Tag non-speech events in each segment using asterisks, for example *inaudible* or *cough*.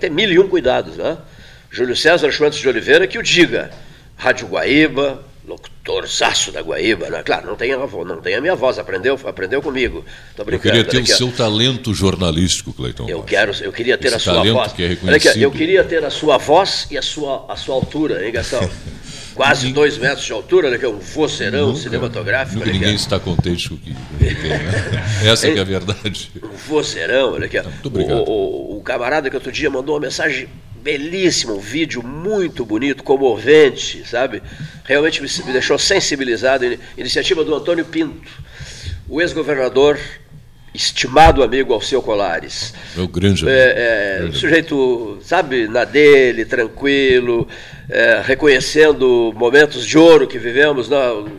Tem mil e um cuidados, né? Júlio César Schwantz de Oliveira que o diga. Rádio Guaíba, locutorzaço da Guaíba, né? Claro, não tem, a, não tem a minha voz, aprendeu, aprendeu comigo. Tô eu queria ter o seu talento jornalístico, Cleiton. Eu, quero, eu queria ter Esse a sua voz. Que é reconhecido. eu queria ter a sua voz e a sua, a sua altura, hein, Gastão? *laughs* Quase dois metros de altura, né, que é um vocerão nunca, cinematográfico. Nunca ninguém está contente com o que tem, né? *laughs* Essa é, é a verdade. Um vocerão, olha aqui. Muito obrigado. O, o, o camarada que outro dia mandou uma mensagem belíssimo, um vídeo muito bonito, comovente, sabe? Realmente me deixou sensibilizado. Iniciativa do Antônio Pinto, o ex-governador, estimado amigo Alceu Colares. Meu grande amigo. É, é, sujeito, sabe, na dele, tranquilo, é, reconhecendo momentos de ouro que vivemos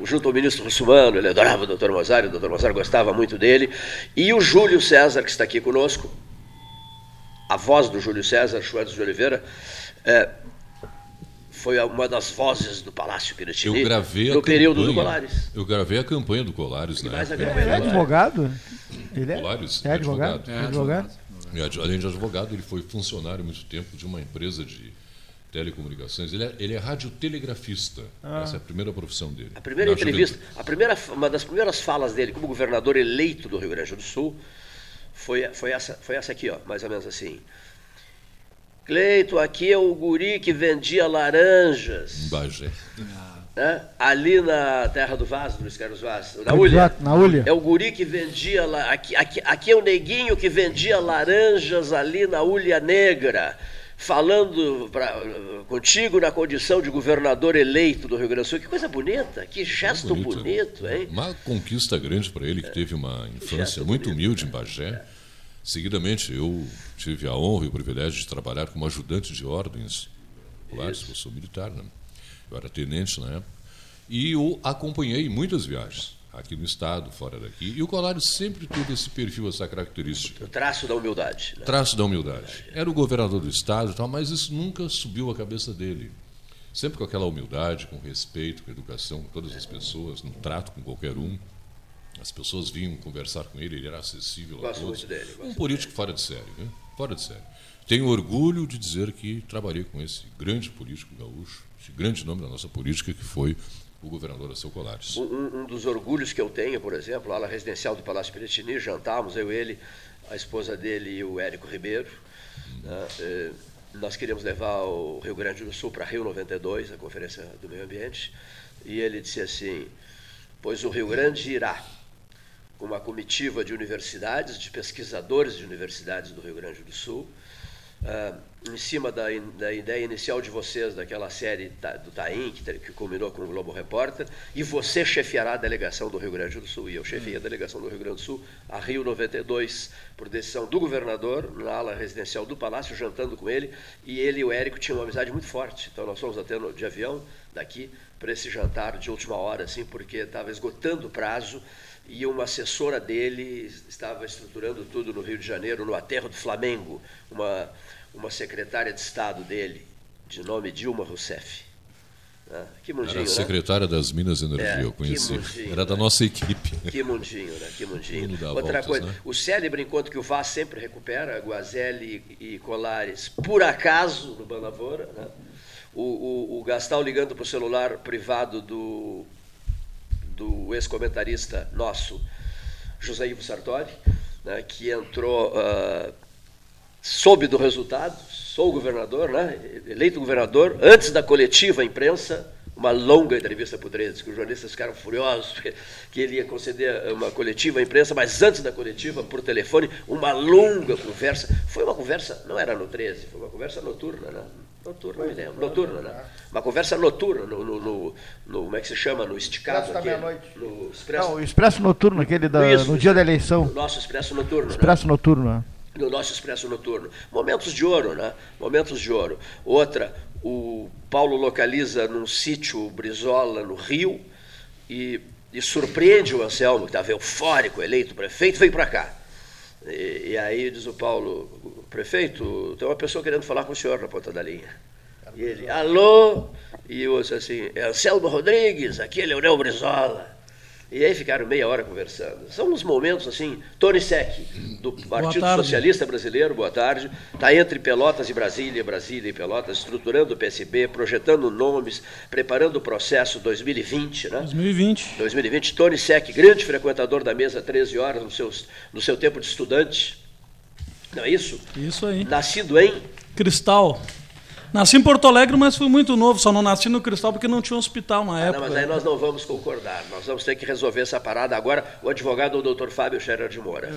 junto ao ministro Russumano. Ele adorava o doutor Mozário, o doutor Mozário gostava muito dele. E o Júlio César, que está aqui conosco, a voz do Júlio César Schwartz de Oliveira, é, foi uma das vozes do Palácio Piratini eu gravei no período do Colares. Eu gravei a campanha do Colares, né? Ele é advogado? Ele é, Colares, é advogado? É advogado. É, além de advogado, ele foi funcionário muito tempo de uma empresa de telecomunicações. Ele é, ele é radiotelegrafista. Ah. Essa é a primeira profissão dele. A primeira entrevista, a primeira, uma das primeiras falas dele como governador eleito do Rio Grande do Sul foi, foi, essa, foi essa aqui, ó, mais ou menos assim. Cleito, aqui é o guri que vendia laranjas. Bagé. Né? Ali na Terra do Vaz, do Luiz Carlos Vaz, na Ulha. Na Ulha. É o guri que vendia. Aqui, aqui, aqui é o neguinho que vendia laranjas ali na Ulha Negra falando pra, contigo na condição de governador eleito do Rio Grande do Sul. Que coisa bonita, que gesto bonito, bonito hein? Uma conquista grande para ele, que teve uma infância muito bonito, humilde em Bagé. Seguidamente, eu tive a honra e o privilégio de trabalhar como ajudante de ordens populares, eu sou militar, né? eu era tenente na época, e o acompanhei em muitas viagens aqui no estado, fora daqui. E o Colário sempre teve esse perfil, essa característica. O traço da humildade. Né? Traço da humildade. Era o governador do estado e tal, mas isso nunca subiu a cabeça dele. Sempre com aquela humildade, com respeito, com educação com todas as pessoas, no trato com qualquer um. As pessoas vinham conversar com ele, ele era acessível gosto a todos. Muito dele, um político dele. fora de série, né? fora de série. Tenho orgulho de dizer que trabalhei com esse grande político gaúcho, esse grande nome da nossa política, que foi o governador Alceu Colares. Um, um, dos orgulhos que eu tenho, por exemplo, lá residencial do Palácio Piratini, jantávamos, eu, ele, a esposa dele e o Érico Ribeiro. Hum. Né, eh, nós queríamos levar o Rio Grande do Sul para Rio 92, a Conferência do Meio Ambiente, e ele disse assim: Pois o Rio Grande irá com uma comitiva de universidades, de pesquisadores de universidades do Rio Grande do Sul, uh, em cima da, da, ideia inicial de vocês, daquela série do Taim, que, que culminou com o Globo Repórter, e você chefiará a delegação do Rio Grande do Sul. E eu chefiei a delegação do Rio Grande do Sul a Rio 92, por decisão do governador, na ala residencial do Palácio, jantando com ele, e ele e o Érico tinham uma amizade muito forte. Então nós fomos até no, de avião daqui para esse jantar de última hora, assim, porque estava esgotando o prazo e uma assessora dele estava estruturando tudo no Rio de Janeiro, no aterro do Flamengo, uma, uma secretária de Estado dele, de nome Dilma Rousseff. Ah, que mundinho, Era né? secretária das Minas de Energia, é, eu conheci. Mundinho, Era da né? nossa equipe. Que mundinho, né? Que mundinho. Outra voltas, coisa, né? o célebre encontro que o Vaz sempre recupera, Guazelli e Colares, por acaso, no Banavora, né? o, o, o Gastal ligando para o celular privado do do ex-comentarista nosso, José Ivo Sartori, né, que entrou, uh, soube do resultado, sou governador, né, eleito governador, antes da coletiva à imprensa, uma longa entrevista para o 13, que os jornalistas ficaram furiosos, que ele ia conceder uma coletiva à imprensa, mas antes da coletiva, por telefone, uma longa conversa. Foi uma conversa, não era no 13, foi uma conversa noturna, né? Noturna, me lembro. Noturna, né? Uma conversa noturna, no, no, no, no como é que se chama? No esticado aqui. No expresso. Não, o expresso noturno, aquele da, Isso, no dia da eleição. O nosso expresso noturno. Né? Expresso né? noturno, né? No nosso expresso noturno. Momentos de ouro, né? Momentos de ouro. Outra, o Paulo localiza num sítio Brizola, no Rio, e, e surpreende o Anselmo, que estava eufórico, eleito prefeito, veio para cá. E, e, aí diz o Paulo, prefeito, tem uma pessoa querendo falar com o senhor na ponta da linha. E ele, alô? E eu assim, é Anselmo Rodrigues, aqui é Leonel Brizola. E aí ficaram meia hora conversando. São uns momentos assim. Tony Sec, do Partido. Socialista Brasileiro, boa tarde. Está entre Pelotas e Brasília, Brasília e Pelotas, estruturando o PSB, projetando nomes, preparando o processo 2020, né? 2020. 2020, Tony Sec, grande frequentador da mesa 13 horas no, seus, no seu tempo de estudante. Não é isso? Isso aí. Nascido em. Cristal. Nasci em Porto Alegre, mas fui muito novo. Só não nasci no Cristal porque não tinha um hospital na Ah, não, época. mas aí nós não vamos concordar. Nós vamos ter que resolver essa parada agora. O advogado é o doutor Fábio Scherer de Moura.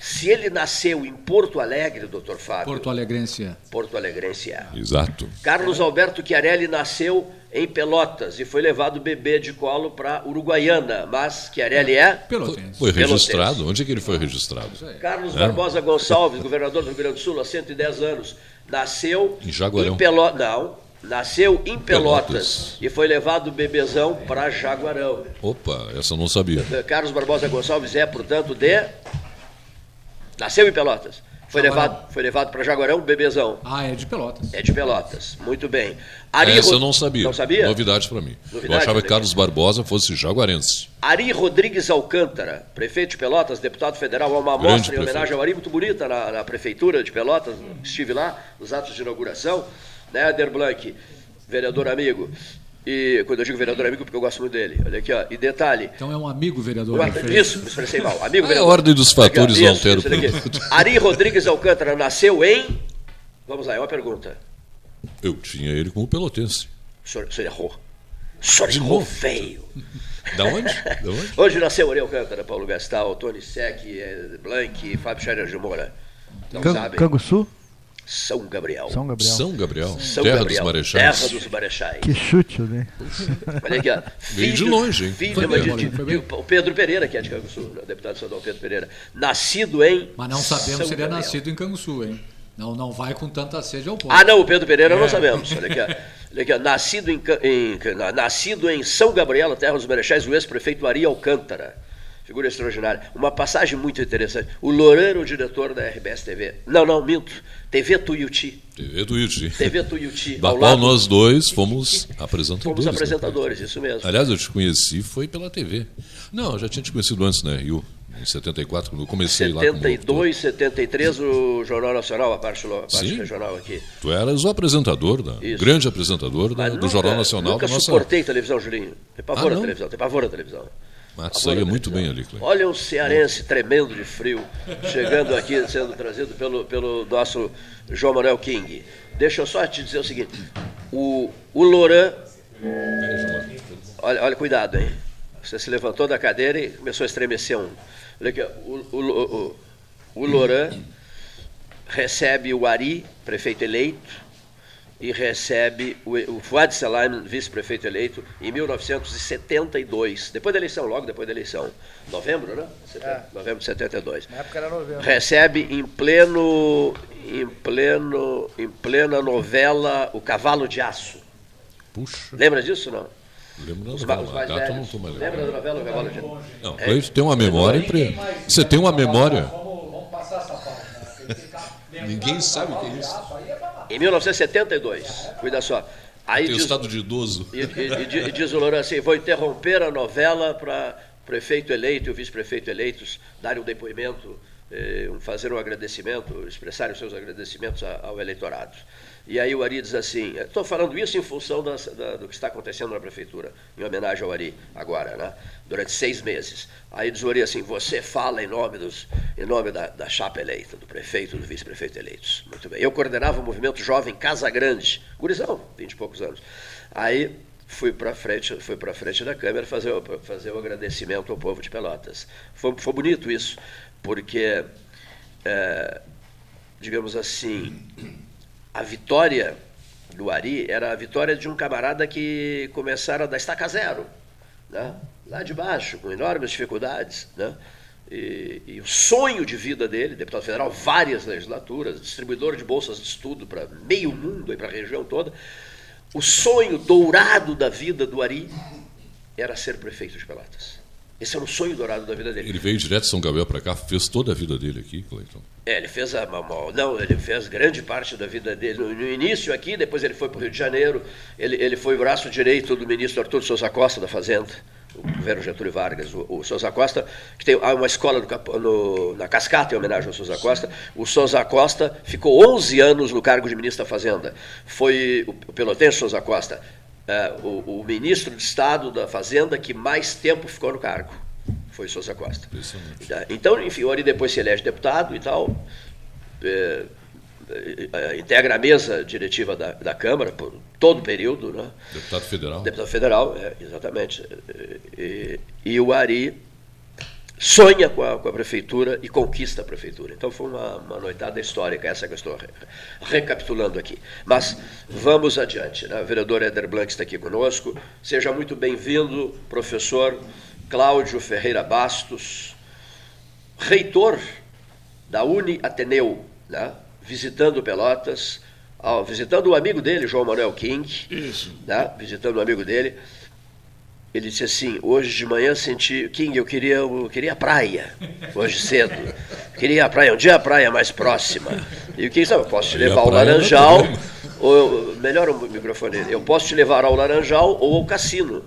Se ele nasceu em Porto Alegre, doutor Fábio, Porto Alegrense. é. Porto Alegrense é. Exato. Carlos Alberto Chiarelli nasceu em Pelotas e foi levado bebê de colo para Uruguaiana, mas Chiarelli é Pelotense. Foi Pelotense. registrado? Onde é que ele foi registrado? Carlos É. Barbosa Gonçalves, governador do Rio Grande do Sul há 110 anos, nasceu Em Jaguarão. Pelotas. Não, nasceu em Pelotas, Pelotas. e foi levado bebezão para Jaguarão. Opa, essa eu não sabia. *laughs* Carlos Barbosa Gonçalves é, portanto, de nasceu em Pelotas. Foi Jaguarão. levado, foi levado para Jaguarão, bebezão. Ah, é de Pelotas. É de Pelotas. Muito bem. Ari Essa Ro- eu não sabia. Não sabia? Novidade para mim. eu Novidade, achava né? que Carlos Barbosa fosse jaguarense. Ari Rodrigues Alcântara, prefeito de Pelotas, deputado federal, uma Grande mostra em prefeito. homenagem ao Ari muito bonita na, na prefeitura de Pelotas, estive lá nos atos de inauguração, né, Ader Blanc, vereador amigo, e quando eu digo vereador amigo porque eu gosto muito dele, olha aqui, ó, e detalhe, Então é um amigo vereador. Isso, me expressei mal. Amigo É a vereador. ordem dos fatores Aqui, ó, não isso, altera isso o daqui. Ari Rodrigues Alcântara nasceu em. Vamos lá, é uma pergunta. Eu tinha ele como pelotense. O senhor, o senhor errou. O senhor De errou novo? feio. Da onde? Da onde? *laughs* Hoje nasceu Ari Alcântara, Paulo Gastal, Tony Sec, eh, Blanc, Fábio Scherer de Moura. Não Can- sabem? Canguçu? São Gabriel. São Gabriel. São Gabriel. São terra Gabriel, dos Marechais. Terra dos Marechais. Que chute, né? Olha aqui, ó. Veio de longe, hein? Filho Foi de, de- de- o Pedro Pereira, que é de Canguçu, o deputado estadual Pedro Pereira. Nascido em. Mas não sabemos São se ele é nascido em Canguçu, hein? Não, não vai com tanta sede ao povo. Ah, não, o Pedro Pereira É. não sabemos. Olha aqui, ó. Olha aqui. Nascido, em, em nascido em São Gabriel, terra dos Marechais, o ex-prefeito Ari Alcântara. Figura extraordinária. Uma passagem muito interessante. O Loureiro, o diretor da RBS TV. Não, não, minto. TV Tuiuti. TV do Iti. TV Tuiuti. Da qual lado, nós dois fomos apresentadores. fomos né? apresentadores, isso mesmo. Aliás, eu te conheci foi pela TV. Não, eu já tinha te conhecido antes, né, Rio? Em 74, quando eu comecei lá como locutor. 72, 73, o Jornal Nacional, a parte, a parte regional aqui. Tu eras o apresentador, da, Isso. grande apresentador da- Mas do nunca- Jornal Nacional Nunca da nossa. suportei televisão, Julinho. Tem pavor Ah, televisão, tem pavor a televisão. Saía muito bem ali. Olha um cearense tremendo de frio, chegando aqui, sendo trazido pelo, pelo nosso João Manuel King. Deixa eu só te dizer o seguinte: o, o Loran, olha, olha, cuidado, hein? Você se levantou da cadeira e começou a estremecer um. Olha aqui, o, o, o, o Loran recebe o Ari, prefeito eleito, e recebe o, o Fuad Salam, vice-prefeito eleito, em 1972, depois da eleição, logo depois da eleição. Novembro, né? Seten- Novembro de 72. Na época era novembro. Recebe em pleno, em pleno, em plena novela O Cavalo de Aço. Puxa, Lembra disso, não? lembro da novela. os não estou mais Lembra da novela O Cavalo de Aço? Não, Cleiton tem uma memória. Pre... Você tem uma memória. Vamos, vamos passar essa parte. Né? *laughs* Ninguém sabe o que é isso. Em 1972, cuida só. Aí Tem diz, estado de idoso. E, e- e di- diz o Loran assim: vou interromper a novela para prefeito eleito e o vice-prefeito eleitos darem um depoimento, eh, fazer um agradecimento, expressarem os seus agradecimentos ao eleitorado. E aí o Ari diz assim: estou falando isso em função da- do que está acontecendo na prefeitura, em homenagem ao Ari, agora, né? durante seis meses. Aí diz o Ari assim: você fala em nome, dos, em nome da, da chapa eleita, do prefeito do vice-prefeito eleitos. Muito bem. Eu coordenava o movimento jovem Casa Grande, gurizão, 20 e poucos anos. Aí fui para frente, fui para frente da câmera fazer, o- fazer o agradecimento ao povo de Pelotas. Foi, foi bonito isso, porque, é, digamos assim, a vitória do Ari era a vitória de um camarada que começara da estaca zero, né? lá de baixo, com enormes dificuldades. Né? E, e o sonho de vida dele, deputado federal, várias legislaturas, distribuidor de bolsas de estudo para meio mundo e para a região toda, o sonho dourado da vida do Ari era ser prefeito de Pelotas. Esse era o sonho dourado da vida dele. Ele veio direto de São Gabriel para cá, fez toda a vida dele aqui, Cleiton. É, ele fez a uma- não, ele fez grande parte da vida dele no, no início aqui, depois ele foi para o Rio de Janeiro, ele, ele foi o braço direito do ministro Arthur Souza Costa da Fazenda, o governo Getúlio Vargas, o, o Souza Costa, que tem uma escola no no- na Cascata em homenagem ao Souza Costa. O Souza Costa ficou 11 anos no cargo de ministro da Fazenda. Foi o, o pelotense Souza Costa, é, o, o ministro de Estado da Fazenda que mais tempo ficou no cargo. Foi Souza Costa. Então, enfim, o Ari depois se elege deputado e tal. é, é, é, integra a mesa diretiva da, da Câmara por todo o período, né? Deputado federal. Deputado federal, é, exatamente. E, e o Ari sonha com a, com a prefeitura e conquista a prefeitura. Então foi uma, uma noitada histórica essa que eu estou re- recapitulando aqui. Mas vamos adiante. Né? O vereador Éder Blanc está aqui conosco. Seja muito bem-vindo, professor Cláudio Ferreira Bastos, reitor da Uni Ateneu, né? visitando Pelotas, ah, visitando o amigo dele, João Manuel King, Isso. né? visitando o amigo dele. Ele disse assim: hoje de manhã senti. King, eu queria, eu queria a praia, hoje cedo. Queria a praia, um dia a praia mais próxima. E o King "Não, eu posso te levar ao Laranjal, ou eu- melhor o microfone, eu posso te levar ao Laranjal ou ao cassino.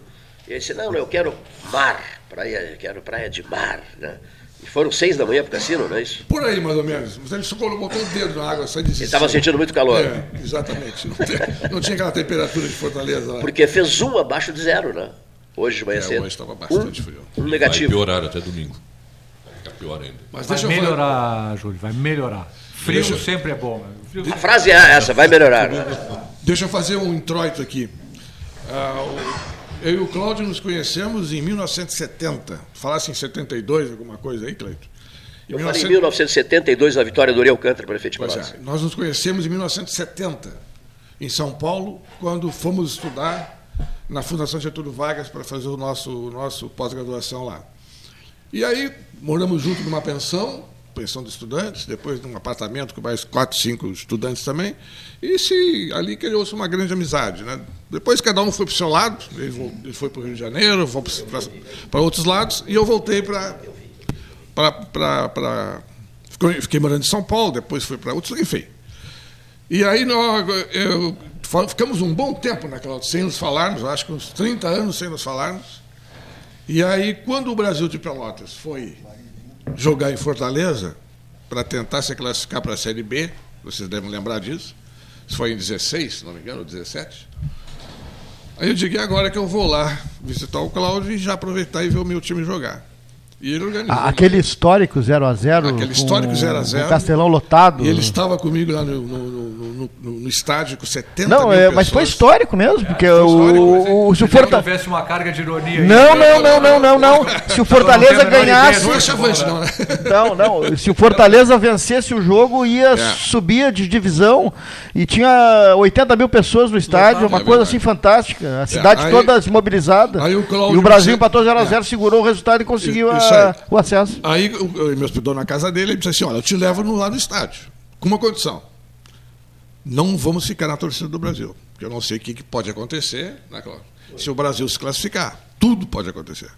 E ele disse: não, não, eu quero mar, praia, eu quero praia de mar. Né? E foram seis da manhã para o cassino, não é isso? Por aí, mais ou menos. Mas ele só botou o dedo na água, só Ele desistiu. estava sentindo muito calor. É, exatamente. Não, *laughs* tem- não tinha aquela temperatura de Fortaleza lá. Porque fez um abaixo de zero, né? Hoje de manhã É, cedo. hoje estava bastante frio. Um Vai negativo. piorar até domingo. Vai ficar pior ainda. Mas Vai eu falar. melhorar, Júlio, vai melhorar. Frio Deixa- sempre é bom. né? Frio A frase é essa, vai melhorar. Né? Deixa eu fazer um introito aqui. Ah, o- eu e o Cláudio nos conhecemos em 1970. Falasse em 72, alguma coisa aí, Cleito? Em Eu falei em 1900 1972, na vitória do Uri Alcântara, prefeito de Pelotas. é, nós nos conhecemos em 1970, em São Paulo, quando fomos estudar na Fundação Getúlio Vargas para fazer o nosso, o nosso pós-graduação lá. E aí moramos juntos numa pensão, pensão de estudantes, depois num apartamento com mais quatro, cinco estudantes também, e se, ali criou-se uma grande amizade. Né? Depois cada um foi para o seu lado, ele, foi para o Rio de Janeiro, vou para outros lados, e eu voltei para para. Fiquei morando em São Paulo, depois fui para outros, enfim. E aí nós, eu- ficamos um bom tempo naquela, sem nos falarmos, acho que uns 30 anos sem nos falarmos. E aí, quando o Brasil de Pelotas foi jogar em Fortaleza, para tentar se classificar para a Série B, vocês devem lembrar disso, isso foi em 16, se não me engano, ou 17. Aí eu digo, agora que eu vou lá visitar o Cláudio e já aproveitar e ver o meu time jogar. E ele organizou. Ah, Aquele histórico 0x0. Aquele histórico 0 a 0. O Castelão lotado. E ele estava comigo lá no, no, no, no- no estádio com 70 Não, mil é, mas foi histórico mesmo, porque foi o, histórico, o, o- se o Se Forta... tivesse uma carga de ironia aí. Não, não, não, não, não, não. *laughs* Se o Fortaleza ganhasse. ideia Não é chavante, não, né? Não, não. Se o Fortaleza vencesse o jogo, ia É. subir de divisão e tinha 80 mil pessoas no estádio, uma é coisa verdade. assim fantástica. A cidade aí- toda se mobilizada. aí o Cláudio e o Brasil empatou 0x0, segurou o resultado e conseguiu a- aí. o acesso. Aí ele me hospedou na casa dele e disse assim: Olha, eu te levo no, lá no estádio, com uma condição. Não vamos ficar na torcida do Brasil. Porque eu não sei o que, que pode acontecer, né? Se o Brasil se classificar. Tudo pode acontecer.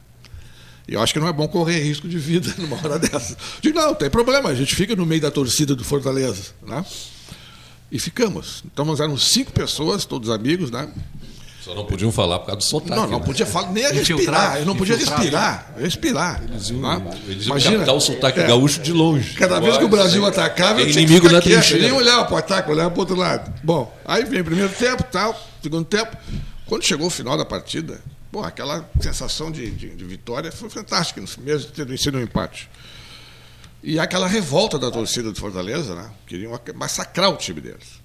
E eu acho que não é bom correr risco de vida *laughs* numa hora dessa. Digo, não, tem problema, a gente fica no meio da torcida do Fortaleza. Né? E ficamos. Então nós éramos cinco pessoas, todos amigos, né? Só não podiam falar por causa do sotaque. Não, não né? podia falar, nem a respirar. Eu não podia respirar. Respirar. né? Eles iam captar o sotaque gaúcho de longe. Cada vez que o Brasil atacava, eu tinha que inimigo ficar na quieto, trincheira. nem olhava para o ataque, olhava para o outro lado. Bom, aí vem o primeiro tempo, tal, segundo tempo. Quando chegou o final da partida, bom, aquela sensação de, de- de vitória foi fantástica, mesmo tendo sido um empate. E aquela revolta da torcida do Fortaleza, né? Queriam massacrar o time deles.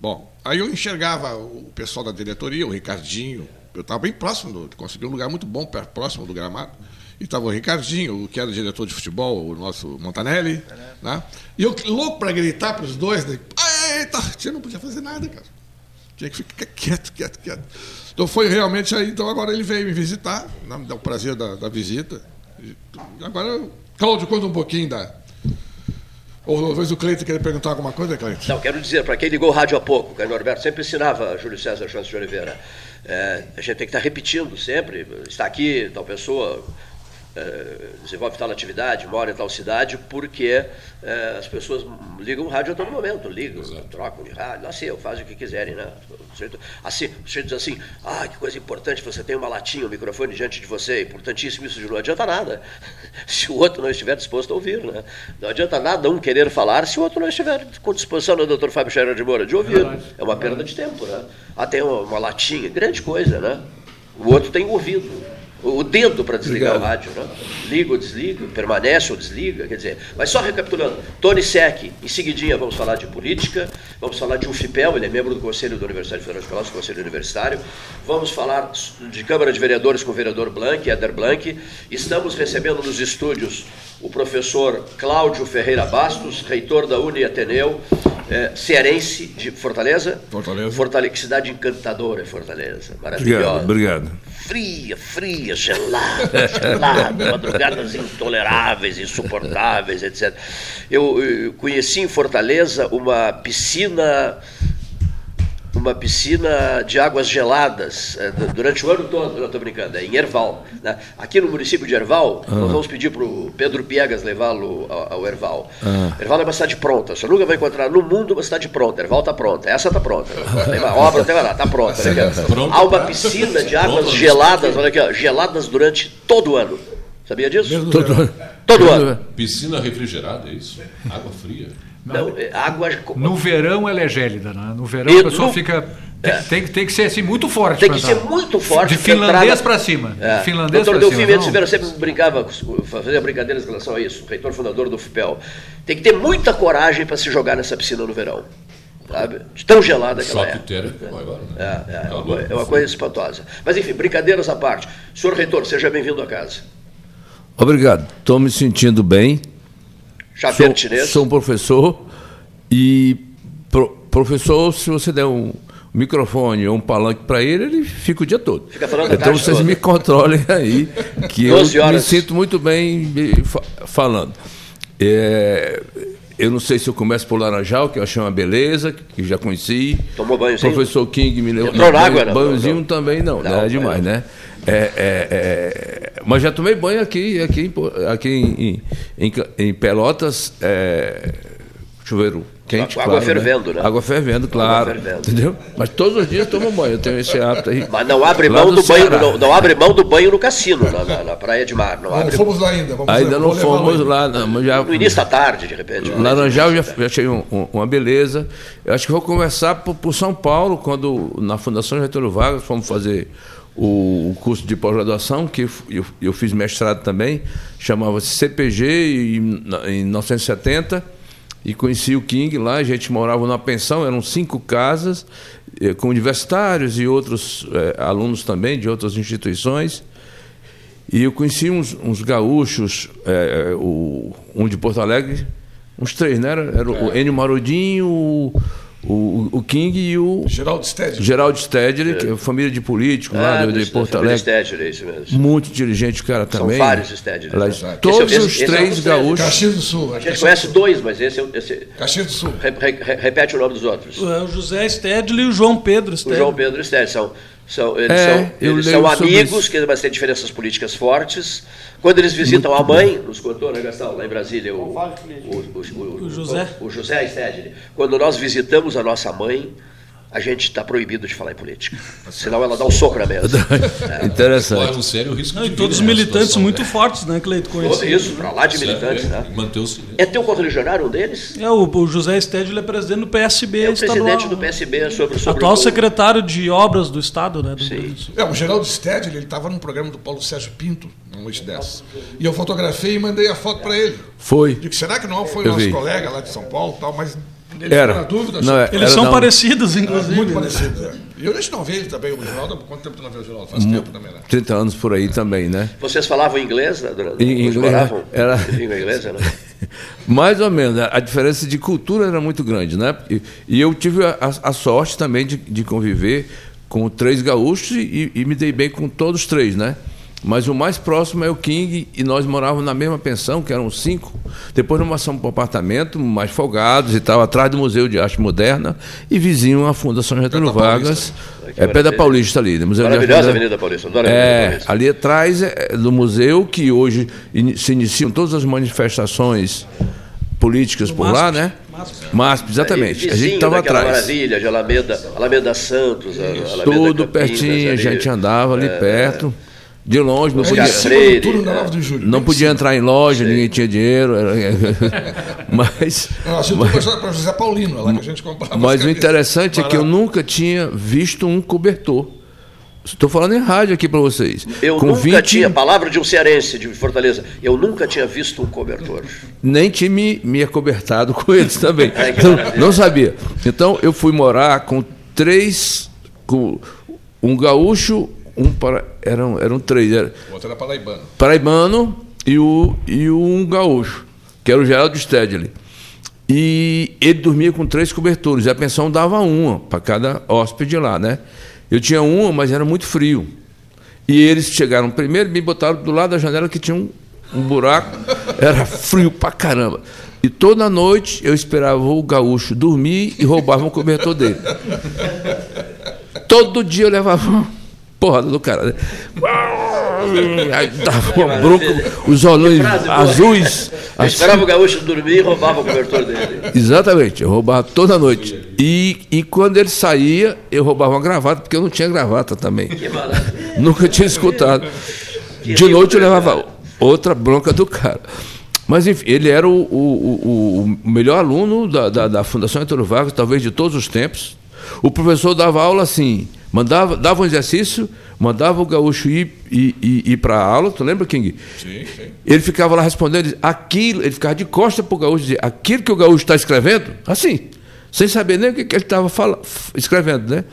Bom, aí eu enxergava o pessoal da diretoria, o Ricardinho, eu estava bem próximo, do, consegui um lugar muito bom, próximo do gramado. E estava o Ricardinho, o que era diretor de futebol, o nosso Montanelli. Né? E eu louco para gritar para os dois, né? Eita, você não podia fazer nada, cara. Tinha que ficar quieto, quieto, quieto. Então foi realmente aí. Então agora ele veio me visitar, né? me dá o prazer da, da visita. E agora, Cláudio, conta um pouquinho da. Ou talvez o Cleiton queria perguntar alguma coisa, Cleiton? Não, quero dizer, para quem ligou o rádio há pouco, o Caio Norberto sempre ensinava Júlio César Santos de Oliveira. é, a gente tem que estar repetindo sempre, está aqui tal pessoa, desenvolve tal atividade, mora em tal cidade, porque eh, as pessoas ligam o rádio a todo momento, ligam, trocam de rádio, nasceu, fazem o que quiserem, né? O sujeito- Assim, o sujeito diz assim, ah, que coisa importante, você tem uma latinha, um microfone diante de você, é importantíssimo isso, não adianta nada, *laughs* se o outro não estiver disposto a ouvir, né? Não adianta nada um querer falar se o outro não estiver com disposição, né, doutor Fábio Scherer de Moura, de ouvir. É uma perda de tempo, né? Ah, tem uma, uma latinha, grande coisa, né? O outro tem o ouvido, o dedo para desligar o rádio, né? Liga ou desliga, permanece ou desliga, quer dizer. Mas só recapitulando, Tony Sec, em seguidinha vamos falar de política, vamos falar de UFIPEL, ele é membro do Conselho da Universidade Federal de Pelotas, Conselho Universitário, vamos falar de Câmara de Vereadores com o vereador Blanc, Éder Blanc, estamos recebendo nos estúdios o professor Cláudio Ferreira Bastos, reitor da Uni Ateneu, eh, cearense de Fortaleza. Fortaleza. Que cidade encantadora é Fortaleza, maravilhosa Obrigado, obrigado. Fria, fria, gelada, gelada, *laughs* madrugadas intoleráveis, insuportáveis, etc. Eu, eh, conheci em Fortaleza uma piscina uma piscina de águas geladas du- durante o ano todo, não estou brincando, é em Erval. né? Aqui no município de Erval, nós vamos pedir para o Pedro Piegas levá-lo ao, ao Erval. Erval é uma cidade pronta, você nunca vai encontrar no mundo uma cidade pronta. Erval está pronta, essa está pronta. Tem uma obra, tem lá, está pronta. né. Há uma piscina de águas geladas, olha aqui, ó, geladas durante todo o ano. Sabia disso? Mesmo Todo, verão. Todo ano. Piscina refrigerada, é isso? Água fria. Não, é água. No verão ela é gélida, né? No verão E a pessoa no- fica. Tem, tem, que- tem que ser assim, muito forte. Tem que ser muito forte. De finlandês para cima. É. De finlandês Doutor para Delfim. Mendes sempre brincava, fazia brincadeiras em relação a isso, reitor fundador do FIPEL. Tem que ter muita coragem para se jogar nessa piscina no verão. Sabe? De tão gelada que ela é. térmico maior, né? É, é, é, uma, é uma coisa espantosa. Mas enfim, brincadeiras à parte. Senhor reitor, seja bem-vindo a casa. Obrigado. Estou me sentindo bem. Chapéu Sou, sou um professor e pro- professor, se você der um microfone ou um palanque para ele, ele fica o dia todo. Fica falando a então vocês toda. me controlem aí, que eu 12 me sinto muito bem fa- falando. É, eu não sei se eu começo por Laranjal, que eu achei uma beleza, que já conheci. Tomou banhozinho? Professor King me levou. Entrou na água, não? Banhozinho Não. também não, Não, né? é demais, não. né? É, é, é, mas já tomei banho aqui, aqui, aqui em, em, em Pelotas, é, chuveiro quente, Água claro, fervendo, né? Água fervendo, claro. fervendo. Entendeu? Mas todos os dias tomo banho, eu tenho esse hábito aí. Mas não abre mão do do banho, não, não abre mão do banho no cassino, na, na- na praia de mar. Não Não abre fomos lá ainda. Vamos Ainda não fomos lá, não, mas já, No início da tarde, de repente. Laranjal eu já, já achei um- um- uma beleza. Eu acho que vou começar por, por São Paulo, quando na Fundação Getúlio Vargas fomos fazer o, curso de pós-graduação, que eu, eu- fiz mestrado também, chamava-se CPG e, na- em 1970, e conheci o King lá, a gente morava numa pensão, eram cinco casas, eh, com universitários e outros eh, alunos também de outras instituições. E eu conheci uns, uns gaúchos, é, o, um de Porto Alegre, uns três, né? Era, era o Enio Marudinho, o, o, o King e o Geraldo Stedley. Geraldo Stedley, que é família de político lá Ah, de, de do- Porto Alegre. Stedley, é isso mesmo. Muito inteligente o cara São também. vários Stedleys, Lá- né? Todos Esse- os esse é três dos gaúchos. Caxias do Sul. A gente conhece dois, mas esse, é o- esse Caxias do Sul. re- re- repete o nome dos outros. É o José Stedley e o João Pedro O Stedley. João Pedro Stedley são, são, eles É, são, eu eles são amigos, que mas têm diferenças políticas fortes. Quando eles visitam a mãe, nos contou, né, Gastão, lá em Brasília, o, o, o, o- O José. o José Stedley. Quando nós visitamos a nossa mãe, a gente está proibido de falar em política. Senão ela dá um soco na mesa. Corre *laughs* Interessante. um sério risco Não, e todos os vida nessa militantes situação, muito né? fortes, né, Cleito? Todo Conhecido. isso, para lá de militantes, é, né? Manter silêncio. É teu correligionário um deles? É, o, o José Stedley é presidente do PSB É o estadual. presidente do PSB sobre, sobre Atual o- secretário de obras do Estado, né? Do Sim. É, o Geraldo Stedley, ele estava num programa do Paulo Sérgio Pinto, na noite dessa. E eu fotografei e mandei a foto para ele. Foi. Digo, será que não foi Eu nosso vi. colega lá de São Paulo e tal, mas Era. dúvida. Não, é- Eles Era são da- parecidos, É, inclusive. muito né? parecido. é. E eu a gente não vê ele também, o Geraldo. Quanto tempo tu não vê o Geraldo? Faz tempo também, né? 30 anos por aí também, né? Vocês falavam inglês? Né, durante- Em inglês, moravam? era- Língua inglesa, né? *laughs* Mais ou menos. A diferença de cultura era muito grande, né? E, e eu tive a, a sorte também de, de conviver com três gaúchos e, e me dei bem com todos os três, né? Mas o mais próximo é o King e nós morávamos na mesma pensão, que eram cinco. Depois nós passamos para um apartamento, mais folgados e tal, atrás do Museu de Arte Moderna e vizinho à Fundação Getúlio Vargas. Que É pé da. Paulista ali, né? Museu de Arte Maravilhosa. Avenida Paulista. Adoro a Avenida É, Paulista. ali atrás é do museu, que hoje se iniciam todas as manifestações políticas por lá, né? MASP, exatamente. E A gente estava atrás. Maravilha de Alameda, Alameda Santos, a- Alameda Tudo Campinas, pertinho, a ali. gente andava ali perto, de longe, não É podia, Freire, do túnel da é. 9 de julho. não podia em entrar em loja, ninguém tinha dinheiro. era- *laughs* Mas. Nós para José Paulino, é lá que a gente comprava. as mas o interessante é que eu nunca tinha visto um cobertor. Estou falando em rádio aqui para vocês. Eu Com nunca 20 tinha, palavra de um cearense de Fortaleza, eu nunca tinha visto um cobertor. nem tinha me, me acobertado com eles *laughs* também. Então, maravilha. não sabia. Então eu fui morar com três, com um gaúcho, um para, eram, eram três, era O outro era paraibano. paraibano e, o, e um gaúcho, que era o Geraldo Stedley. E ele dormia com três cobertores, e a pensão dava uma para cada hóspede lá, né? Eu tinha uma, mas era muito frio. E eles chegaram primeiro e me botaram do lado da janela que tinha um, um buraco, *laughs* era frio pra caramba. E toda noite eu esperava o gaúcho dormir e roubava o cobertor dele. *laughs* Todo dia eu levava porrada do cara. Né? *laughs* Aí dava uma bronca, os boa. azuis. Assim. esperava o gaúcho dormir e roubava o cobertor dele. Exatamente, eu roubava toda noite. E, e quando ele saía, eu roubava uma gravata, porque eu não tinha gravata também. Nunca tinha escutado. De noite eu né, levava outra bronca do cara. Mas enfim, ele era o, o- o- o melhor aluno da, da, da Fundação Getúlio Vargas, talvez de todos os tempos. O professor dava aula assim, mandava, dava um exercício, mandava o gaúcho ir, ir, ir, ir para a aula, tu lembra, King? Sim, sim. Ele ficava lá respondendo, aquilo, ele ficava de costa para o gaúcho dizer, aquilo que o gaúcho está escrevendo, assim, sem saber nem o que, que ele estava escrevendo, né?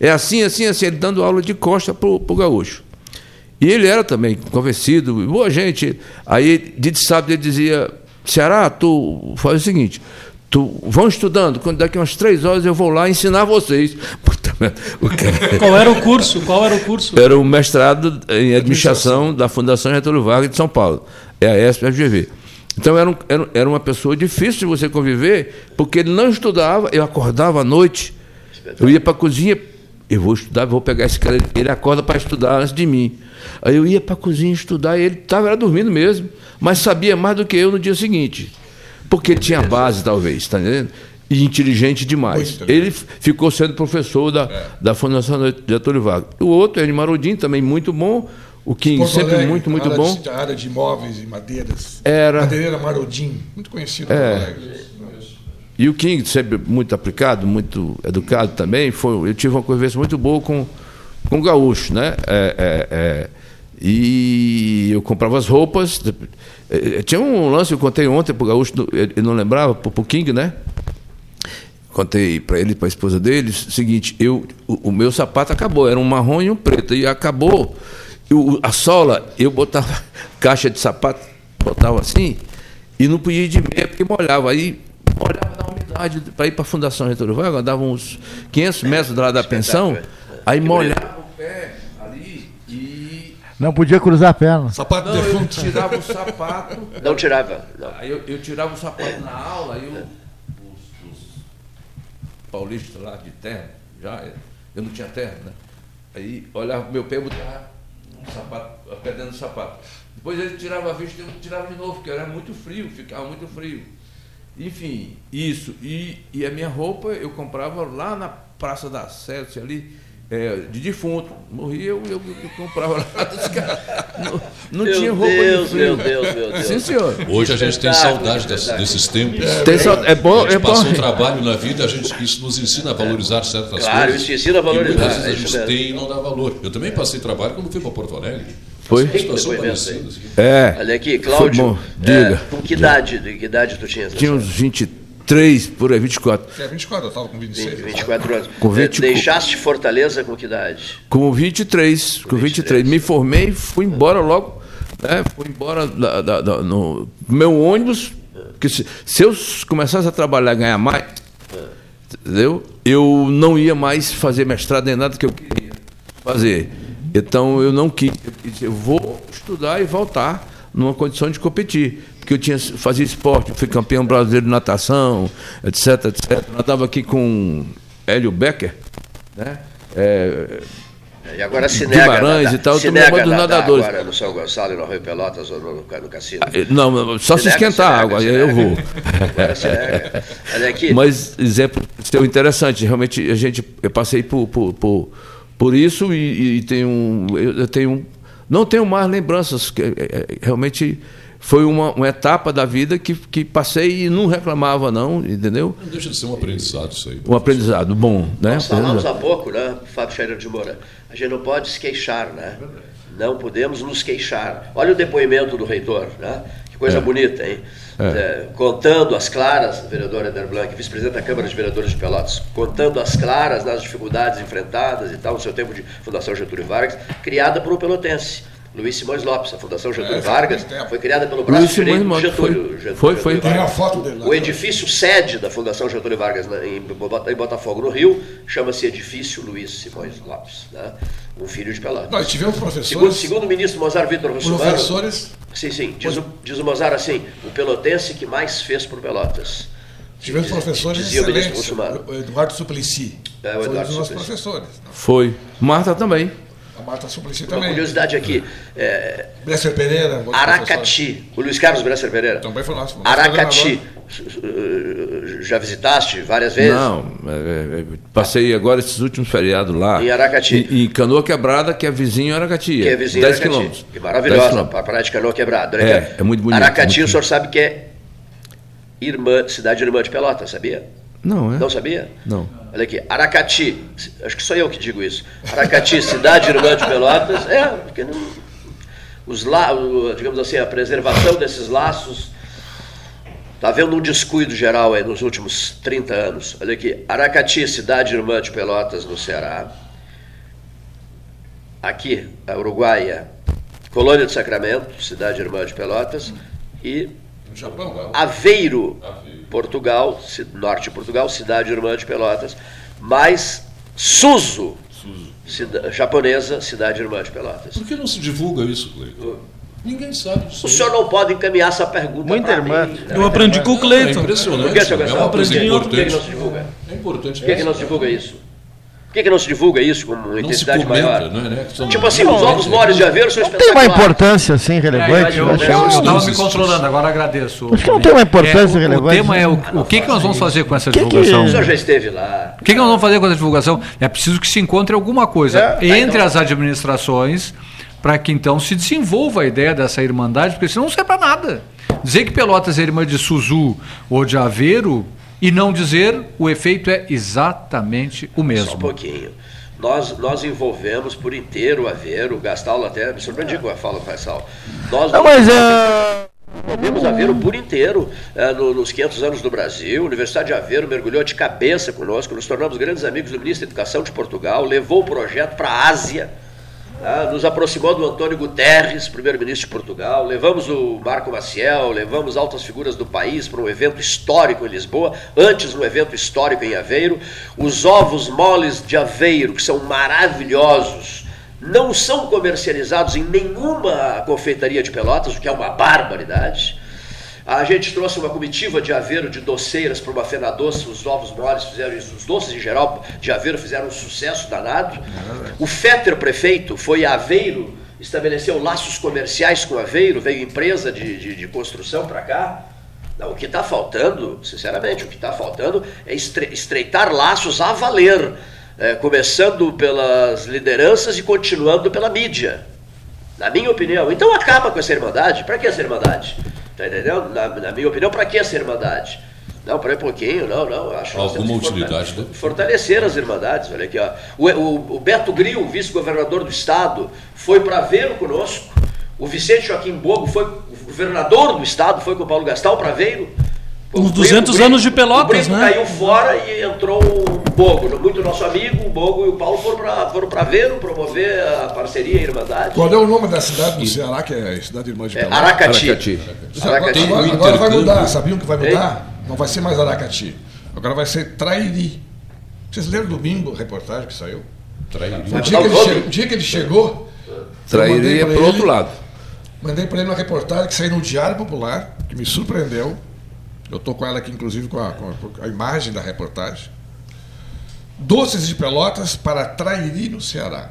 É assim, assim, assim, ele dando aula de costa para o gaúcho. E ele era também convencido, boa gente. Aí, de sábado, ele dizia, Ceará, tu faz o seguinte, tu vão estudando, quando daqui umas três horas eu vou lá ensinar vocês. *laughs* Puta cara- Qual era o curso? Qual era o curso? era o mestrado em administração da Fundação Getúlio Vargas de São Paulo, é a ESP-FGV. Então era, um- era, era uma pessoa difícil de você conviver, porque ele não estudava, eu acordava à noite, eu ia para a cozinha, eu vou estudar, vou pegar esse cara, ele acorda para estudar antes de mim. Aí eu ia para a cozinha estudar e ele estava dormindo mesmo, mas sabia mais do que eu no dia seguinte. Porque tinha base, talvez, está entendendo? E inteligente demais. Muito. Ele ficou sendo professor da, da Fundação Getúlio Vargas. O outro, Ed Marodin, também muito bom. O King, Porto sempre Alegre, muito, muito bom. De, a área de imóveis e madeiras. Era. Madeireira Marodim, muito conhecido. É. E o King, sempre muito aplicado, muito educado também. Foi, eu tive uma conversa muito boa com, com o Gaúcho, né? É, é, é, e eu comprava as roupas. É, é, Tinha um lance que eu contei ontem para o Gaúcho, ele não lembrava, para o King, né? Contei para ele e para a esposa dele o seguinte: eu, o, o meu sapato acabou, era um marrom e um preto, e acabou. E o- a sola, eu botava *laughs* caixa de sapato, botava assim, e não podia ir de meia porque molhava. Aí molhava na umidade para ir para a Fundação Getúlio Vargas, andava uns 500 metros lá da pensão, aí molhava o pé. Não podia cruzar a perna. Sapato Não, eu defunto. tirava o sapato. Não tirava. Não. Aí eu, eu tirava o sapato na aula, aí eu, os, os paulistas lá de terra, já, eu não tinha terra, né? Aí olhava meu pé e botava um sapato, a pé dentro do sapato. Depois ele tirava a vista e eu tirava de novo, porque era muito frio, ficava muito frio. Enfim, isso. E, e a minha roupa eu comprava lá na Praça da Sete ali, é, de defunto. Morria, eu, eu, eu comprava lá *laughs* dos caras. Não, não tinha roupa Deus, de frio. meu Deus, meu Deus. Sim, senhor. Hoje a gente tem saudade desses tempos. Tem sal- é bom, A gente é bom. passou um trabalho na vida, a gente, isso nos ensina a valorizar certas Claro, coisas. isso ensina a valorizar, E muitas é vezes a isso gente mesmo. tem e não dá valor. Eu também passei trabalho quando fui para Porto Alegre. Foi? Situação parecida. assim. É. Olha aqui, Foi Cláudio. bom. é, Diga. com que idade, de que idade tu tinhas? Tinha uns 23, por aí, 24. É 24, eu estava com 26. 20, 24 anos. Com É, 20 Deixaste Fortaleza com que idade? Com 23, com 23. Me formei, fui embora logo. Né? Fui embora da, da- da- no meu ônibus. Porque se, se eu começasse a trabalhar e ganhar mais, entendeu? Eu não ia mais fazer mestrado nem nada que eu queria fazer. Então eu não quis. Eu, disse, eu vou estudar e voltar numa condição de competir. Porque eu tinha, fazia esporte, fui campeão brasileiro de natação, etc, etc. Estava aqui com Hélio Becker, né? É, E agora se nega. Guimarães nadar- e tal, se nega dos nadadores. agora no São Gonçalo, no Rio Pelotas ou no, no cassino. não, só se nega, esquentar se a água, se aí eu vou. Agora se nega. Olha aqui. Mas exemplo seu interessante, realmente a gente eu passei por, por, por, por isso e, e tenho eu tenho não tenho mais lembranças que é, é, realmente foi uma, uma etapa da vida que, que passei e não reclamava não, entendeu? Não deixa de ser um aprendizado isso aí. Um aprendizado bom, né? Nós falamos há pouco, né, Fábio Scherer de Moura, a gente não pode se queixar, né? Não podemos nos queixar. Olha o depoimento do reitor, né? Que coisa bonita, hein? É, contando as claras, vereador Eder Blanc, vice-presidente da Câmara de Vereadores de Pelotas, contando as claras nas dificuldades enfrentadas e tal, no seu tempo de Fundação Getúlio Vargas, criada por um pelotense. Luiz Simões Lopes, a Fundação Getúlio É, Vargas, foi criada pelo braço Luiz direito Simões Getúlio. foi. Getúlio- Foi, foi. Getúlio Tem a foto dele lá. O edifício sede da Fundação Getúlio Vargas na- em em Botafogo, no Rio, chama-se Edifício Luiz Simões Lopes, né? um filho de Pelotas. Nós tivemos Segundo, professores, segundo o ministro Mozart Vitor Russumano, professores, sim, sim, diz o, diz o Mozart assim, o pelotense que mais fez por Pelotas. tivemos Dizia- professores dizia o ministro excelentes. O Eduardo Suplicy. É, o foi um Eduardo dos nossos professores. Foi. Marta também. A Marta Suplicy Uma também. curiosidade aqui, é, Bresser Pereira. outro professor. Aracati, o Luiz Carlos Bresser Pereira, Também foi nosso. Aracati, eh, já visitaste várias vezes? Não, é, é, passei agora esses últimos feriados lá. Em Aracati. Em, em Canoa Quebrada, que é vizinho Aracati. Que é vizinho 10 de Aracati. quilômetros. Que 10 maravilhosa, a praia de Canoa Quebrada. Olha É, é muito bonito, Aracati, muito o senhor sabe que é irmã, cidade irmã de Pelotas, sabia? Não, é? Não sabia? Não. Olha aqui, Aracati, acho que sou eu que digo isso. Aracati, *laughs* cidade irmã de Pelotas, é, porque não, os la, digamos assim, a preservação desses laços está havendo um descuido geral aí nos últimos 30 anos. Olha aqui, Aracati, cidade irmã de Pelotas, no Ceará. Aqui, a Uruguaia, Colônia do Sacramento, cidade irmã de Pelotas. E No Japão, lá. Aveiro, Portugal, ci- norte de Portugal, cidade irmã de Pelotas, mais Suzu, cida- japonesa, cidade irmã de Pelotas. Por que não se divulga isso, Cleiton? Ninguém sabe disso. O senhor não pode encaminhar essa pergunta Muita irmã. mim, né? Eu aprendi com o É Cleiton. impressionante. Por que, seu é uma Por coisa que, por que que não importante. se divulga? É importante. Por que, que não se divulga isso? Por que, que não se divulga isso como uma Não intensidade comenta, maior? né? né? Que são- Tipo assim, os ovos moles de Aveiro são Não tem uma importância assim relevante. eu eu Não estava me controlando, agora agradeço. Acho que não tem uma importância É, o, relevante. O tema é o, o que, que nós vamos fazer com essa Que que- divulgação? O senhor já esteve lá. O que, que nós vamos fazer com essa divulgação? É preciso que se encontre alguma coisa É, entre as administrações para que então se desenvolva a ideia dessa irmandade, porque senão não serve para nada. Dizer que Pelotas é irmã de Suzu ou de Aveiro e não dizer o efeito é exatamente o Só um mesmo. pouquinho. Nós, nós envolvemos por inteiro o Aveiro, o Gastal até me surpreendi com a fala do Faisal. Nós Não, mas é. envolvemos Aveiro por inteiro eh, no- nos 500 anos do Brasil. A Universidade de Aveiro mergulhou de cabeça conosco, nos tornamos grandes amigos do ministro da Educação de Portugal, levou o projeto para a Ásia. Ah, nos aproximou do Antônio Guterres, primeiro-ministro de Portugal, levamos o Marco Maciel, levamos altas figuras do país para um evento histórico em Lisboa, antes um evento histórico em Aveiro. Os ovos moles de Aveiro, que são maravilhosos, não são comercializados em nenhuma confeitaria de Pelotas, o que é uma barbaridade. A gente trouxe uma comitiva de Aveiro de doceiras para uma fena doce, os ovos moles fizeram isso, os doces em geral de Aveiro fizeram um sucesso danado. O Fetter prefeito foi a Aveiro, estabeleceu laços comerciais com Aveiro, veio empresa de, de, de construção para cá. Não, o que está faltando, sinceramente, o que está faltando é estre- estreitar laços a valer, é, começando pelas lideranças e continuando pela mídia. Na minha opinião. Então acaba com essa irmandade. Para que essa irmandade? Tá entendendo? Na, na minha opinião, para que essa irmandade? Não, para um pouquinho, não, não. Acho Alguma utilidade, fortale- né? Fortalecer as irmandades. Olha aqui, ó. O, o- o Beto Gril, vice-governador do estado, foi para ver conosco. O Vicente Joaquim Bogo foi governador do estado, foi com o Paulo Gastal para Veiro. Uns O 200 Brito- anos de Pelotas, né? caiu fora e entrou o Bogo, muito nosso amigo, o Bogo e o Paulo foram para foram para promover a parceria e a irmandade. Qual é o nome da cidade do Ceará, que é a cidade irmã de É, Pelotas? Aracati. Aracati. Agora, Aracati. Tem agora- o agora vai mudar, sabiam que vai mudar? Não vai ser mais Aracati. Agora vai ser Trairi. Vocês leram domingo a reportagem que saiu? Trairia. O dia, que ele che- o dia que ele chegou, pra pro ele- outro lado. Mandei para ele uma reportagem que saiu no Diário Popular, que me surpreendeu. Eu estou com ela aqui, inclusive, com a, com a- com a imagem da reportagem. Doces de Pelotas para Trairi, no Ceará.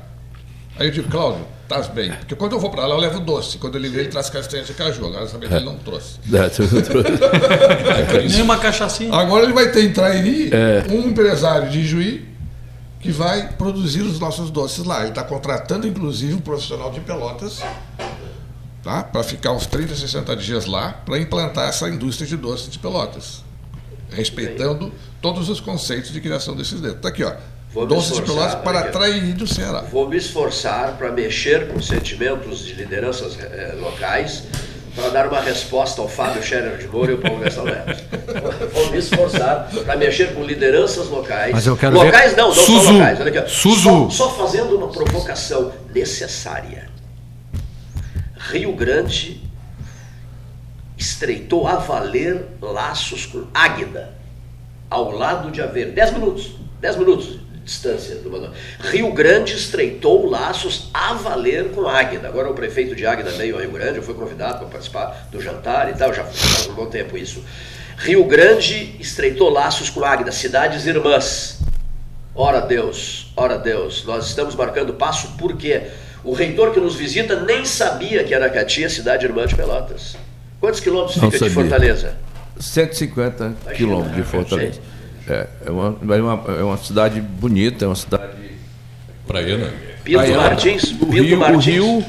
Aí eu digo, Cláudio, estás bem. Porque quando eu vou para lá, eu levo doce. Quando ele vem, ele traz castanha de caju. Agora, essa vez ele não trouxe. *laughs* *laughs* Nem uma cachaçinha. Agora ele vai ter em Trairi É. um empresário de Juí que vai produzir os nossos doces lá. Ele está contratando, inclusive, um profissional de Pelotas tá? para ficar uns 30, 60 dias lá para implantar essa indústria de doces de Pelotas. Respeitando todos os conceitos de criação desses dedos. Está aqui, ó. Vou doces de Pelotas para. Trairi do Ceará. Vou me esforçar para mexer com sentimentos de lideranças eh, locais para dar uma resposta ao Fábio Scherer de Moura e ao Paulo Gastão Neto. *laughs* Vou me esforçar para mexer com lideranças locais. Mas eu quero locais ver- não, não Suzu. só locais. Olha aqui. Suzu. Só, só fazendo uma provocação necessária. Rio Grande estreitou a valer laços com Águeda, ao lado de Aveiro. Dez minutos, dez minutos de distância. do Manoel. Rio Grande estreitou laços a valer com Águeda. Agora o prefeito de Águeda veio ao Rio Grande, eu fui convidado para participar do jantar e tal, já faz um bom tempo isso. Rio Grande estreitou laços com Águeda, cidades irmãs. Ora Deus, ora Deus, nós estamos marcando passo porque o reitor que nos visita nem sabia que Aracati é cidade irmã de Pelotas. Quantos quilômetros Não fica de sabia. Fortaleza? 150 quilômetros de Fortaleza. É, é, uma, é, uma, é uma cidade bonita, é uma cidade. Praiana. Pinto praiana. Martins? O Pinto rio, o Martins. rio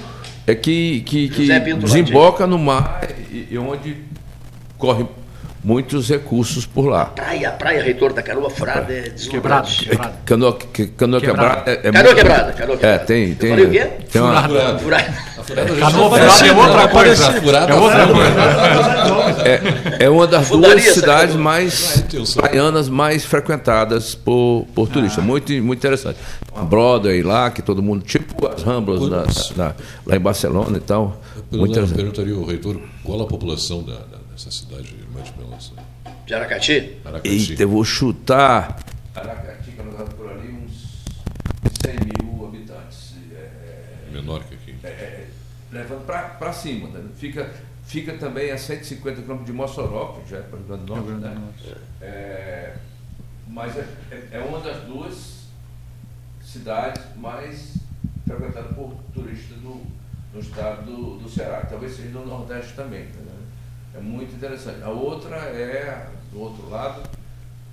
é que, que, que desemboca no mar e, e onde corre muitos recursos por lá. Praia, praia, reitor da canoa furada é deslumbrante. quebrado. Canoa, canoa Quebrada. quebrada. É, é Canoa muito- quebrada, canoa É, quebrada. tem. Eu tem falei o quê? Tem uma, Furada. Canoa furada é outra coisa. Parecido. É outra coisa. é, é uma das Fundaria duas cidades canoa. mais praianas mais frequentadas por, por turistas. Muito, muito interessante. Uma Broadway lá, que todo mundo, tipo as Ramblas na- na- lá em Barcelona e tal. Muito menos interessante. perguntaria ao reitor qual a população da, da- dessa cidade de Pelotas. De Aracati? Aracati. Eita, eu vou chutar. Aracati, que é por ali, uns 100 mil habitantes. É, Menor que aqui. levando para cima. Né? Fica, fica também a 150 quilômetros de Mossoró, que já é para o Rio Grande do Norte. Né? É, mas é, é- é uma das duas cidades mais frequentadas por turistas no, no estado do, do Ceará. Talvez seja no Nordeste também. né? É muito interessante. A outra é do outro lado,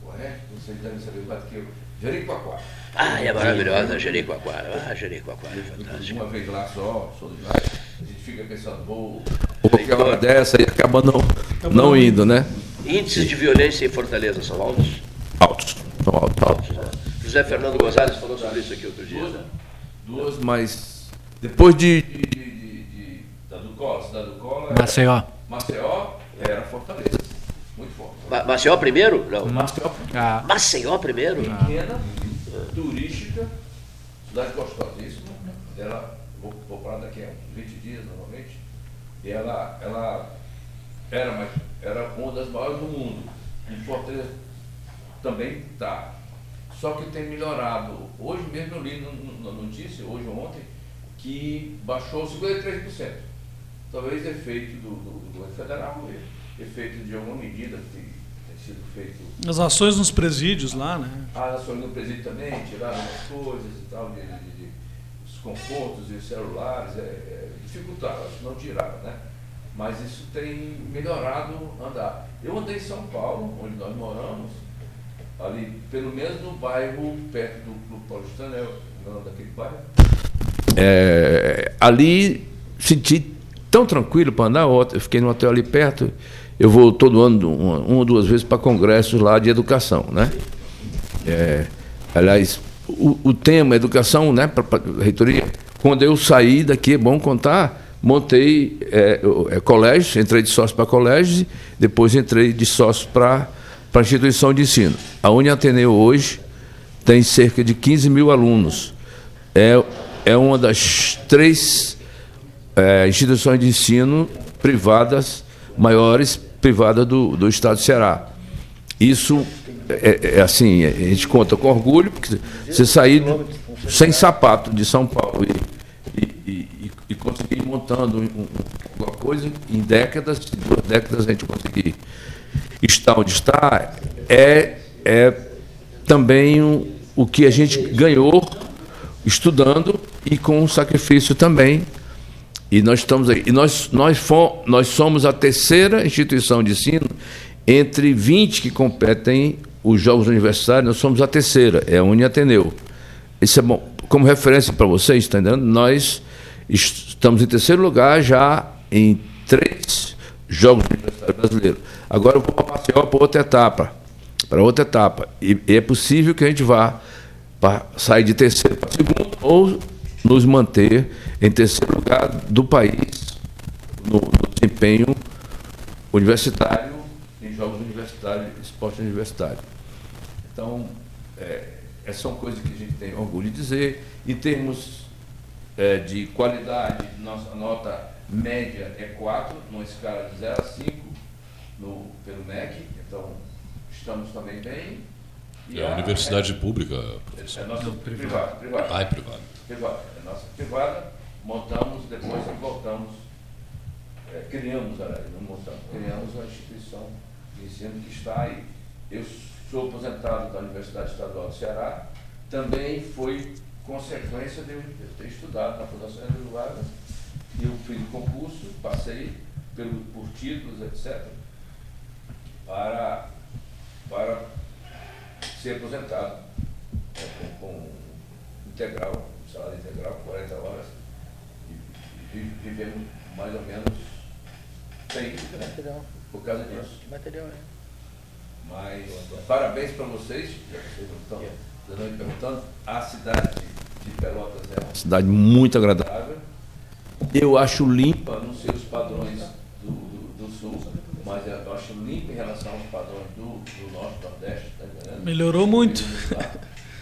correto? Vocês devem saber mais que eu. Jericoacoara. Ah, é maravilhosa, Jericoacoara. Ah, Jericoacoara, é fantástico. Uma vez lá só, sou de lá, a gente fica pensando, vou. Qualquer hora dessa e acaba não, não indo, né? Índices de violência em Fortaleza são altos? Altos. São altos, altos. José Fernando Gonzalez falou sobre isso aqui outro dia. né? Duas, mas. Depois de. de, de, de- da Ducola, do Cola. Maceió. Maceió era Fortaleza. Muito forte. Ma- Maceió primeiro? Não. Maceió Ah, Maceió primeiro? pequena, turística, cidade gostosíssima. Ela, vou, vou para daqui a uns 20 dias normalmente. E ela, ela era, mais, era uma das maiores do mundo. E Fortaleza também está. Só que tem melhorado. Hoje mesmo eu li na notícia, hoje ou ontem, que baixou 53%. Talvez efeito do, do, governo federal, efeito de alguma medida que tem, sido feito As ações nos presídios lá, né? as ações no presídio também, tiraram umas coisas e tal, de, de- de- os confortos e os celulares, é, é, dificultaram, não tiraram, né? Mas isso tem melhorado andar. Eu andei em São Paulo, onde nós moramos, ali, pelo menos no bairro perto do Clube Paulistano, é o nome daquele bairro. É, ali senti tão tranquilo para andar, eu fiquei no hotel ali perto, eu vou todo ano, uma, uma ou duas vezes para congressos lá de educação, né? É, aliás, o, o tema educação, né, para a reitoria, quando eu saí daqui, é bom contar, montei é, é, colégios, entrei de sócio para colégios, depois entrei de sócio para a instituição de ensino. A Uniateneu hoje tem cerca de 15 mil alunos. É, é uma das três é, instituições de ensino privadas, maiores privadas do, do estado do Ceará. Isso é, é assim, a gente conta com orgulho, porque você sair sem sapato de São Paulo e, e, e, e conseguir ir montando um- um- uma coisa em décadas, em duas décadas a gente conseguir estar onde está, é, é também um- o que a gente ganhou estudando e com sacrifício também. E nós estamos aí. E nós, nós, nós somos a terceira instituição de ensino entre 20 que competem os Jogos Universitários, nós somos a terceira, é a Uniateneu. Isso é bom. Como referência para vocês, está entendendo? Nós est- estamos em terceiro lugar já em três Jogos Universitários Brasileiros. Agora eu vou para Maceió para outra etapa. Para outra etapa. E, e é possível que a gente vá para sair de terceiro para segundo ou nos manter em terceiro lugar do país no, no desempenho universitário, em jogos universitários, esporte universitário. Então, é, essas são coisas que a gente tem orgulho de dizer. Em termos é, de qualidade, nossa nota média é 4, numa escala de 0 a 5 no, pelo MEC, então estamos também bem. E É a universidade pública, é nossa privada, privada. ah, é privada. Privada, é nossa privada, montamos, depois voltamos, é, criamos, não montamos, criamos uma instituição de ensino que está aí. Eu sou aposentado da Universidade Estadual do Ceará, também foi consequência de eu ter estudado na Fundação André Vargas, eu fiz concurso, passei pelo, por títulos, etc., para, para ser aposentado é, com, com integral, salário integral, 40 horas, e, e vi- vivemos mais ou menos bem né, por causa disso. Material, né? Mas parabéns para vocês, já que vocês não estão me perguntando. A cidade de, Pelotas é uma cidade muito agradável. Eu acho limpa, não sei os padrões do, do, do sul, mas eu acho limpa em relação aos padrões do, do norte, nordeste, tá? Melhorou muito.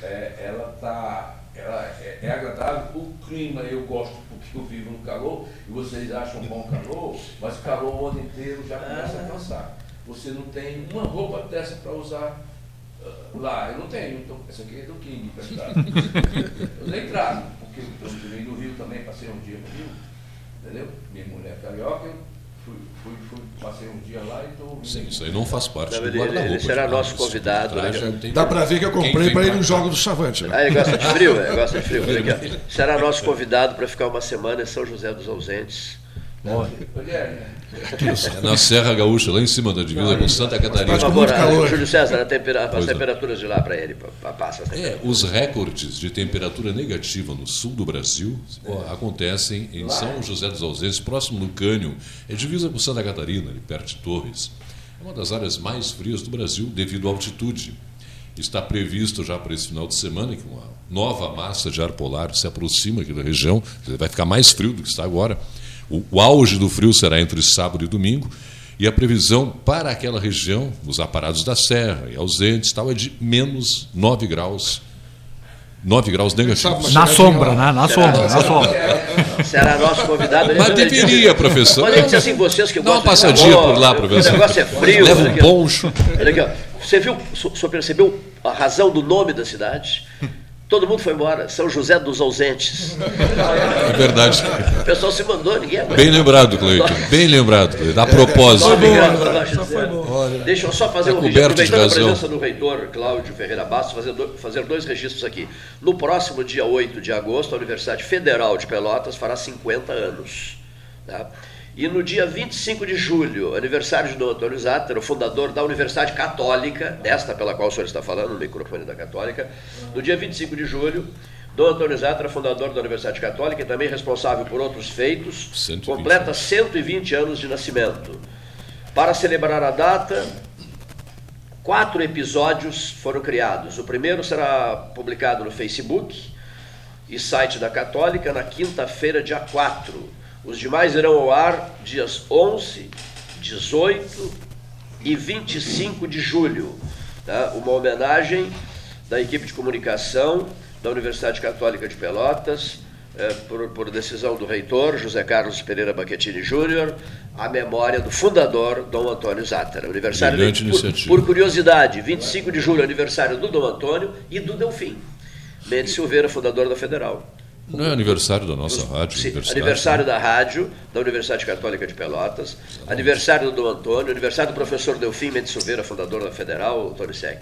É, ela tá, ela é, é agradável. O clima eu gosto porque eu vivo no calor e vocês acham bom calor, mas o calor o ano inteiro já começa a cansar. Você não tem uma roupa dessa para usar ah, lá. Eu não tenho. Então, essa aqui é do King, emprestado. *laughs* eu nem trago, porque eu vim do Rio também, passei um dia no Rio, entendeu? Minha mulher é carioca, fui, fui, fui, passei um dia lá e estou. Sim, isso aí não faz parte Não, do ele- guarda-roupa. ele será de nosso Carlos. convidado, Traje né? Dá pra ver que eu comprei para no cá? jogo do Chavante. Né? Ah, ele gosta de frio, é, *laughs* gosta de frio. Será nosso convidado para ficar uma semana em São José dos Ausentes. É na Serra Gaúcha, lá em cima da divisa com Santa Catarina. favor, ah, calor. Júlio César, a tempera- as Pois é. temperaturas de lá para ele. pa- pa- Passa as É, os recordes de temperatura negativa no sul do Brasil ó, acontecem em São José dos Ausentes, próximo do Cânio, é divisa com Santa Catarina, ali perto de Torres. É uma das áreas mais frias do Brasil devido à altitude. Está previsto já para esse final de semana que uma nova massa de ar polar se aproxima aqui da região, vai ficar mais frio do que está agora. O, o auge do frio será entre sábado e domingo. E a previsão para aquela região, nos aparados da Serra e ausentes, tal, é de menos 9 graus 9 graus negativos. Na sombra, né? Na sombra, na sombra. Será nosso convidado. ele- Mas ele- deveria, professor. Pode dizer assim, vocês que Dá uma gostam de passadinha calor, por lá, professor. O negócio é frio. Leva um poncho. Olha aqui, ó. Você viu, só percebeu a razão do nome da cidade? Todo mundo foi embora. São José dos Ausentes. É verdade. O pessoal se mandou, ninguém aguenta. Bem lembrado, Cleiton. Bem lembrado, Cleiton. A propósito. Zero. Deixa eu só fazer Tá um registro, aproveitando a presença do reitor Cláudio Ferreira Bastos, fazer, fazer dois registros aqui. No próximo dia 8 de agosto, a Universidade Federal de Pelotas fará 50 anos. tá? E no dia 25 de julho, aniversário de Antônio Zatter, o fundador da Universidade Católica, desta pela qual o senhor está falando, no microfone da Católica, no dia 25 de julho, Dom Antônio Zatter, fundador da Universidade Católica e também responsável por outros feitos, 120 completa 120 anos de nascimento. Para celebrar a data, quatro episódios foram criados. O primeiro será publicado no Facebook e site da Católica na quinta-feira, dia 4. Os demais irão ao ar dias 11, 18 e 25 de julho. tá? Uma homenagem da equipe de comunicação da Universidade Católica de Pelotas eh, por, por decisão do reitor, José Carlos Pereira Baquetini Júnior, a memória do fundador, Dom Antônio Zátera. Aniversário Brilhante por, iniciativa. por curiosidade, 25 de julho, aniversário do Dom Antônio e do Delfim. Mendes Silveira, fundador da Federal. Não é aniversário da nossa rádio? Sim, universidade, aniversário né? da rádio, da Universidade Católica de Pelotas, aniversário do Dom Antônio, aniversário do professor Delfim Mendes Silveira, fundador da Federal, Tony Sec.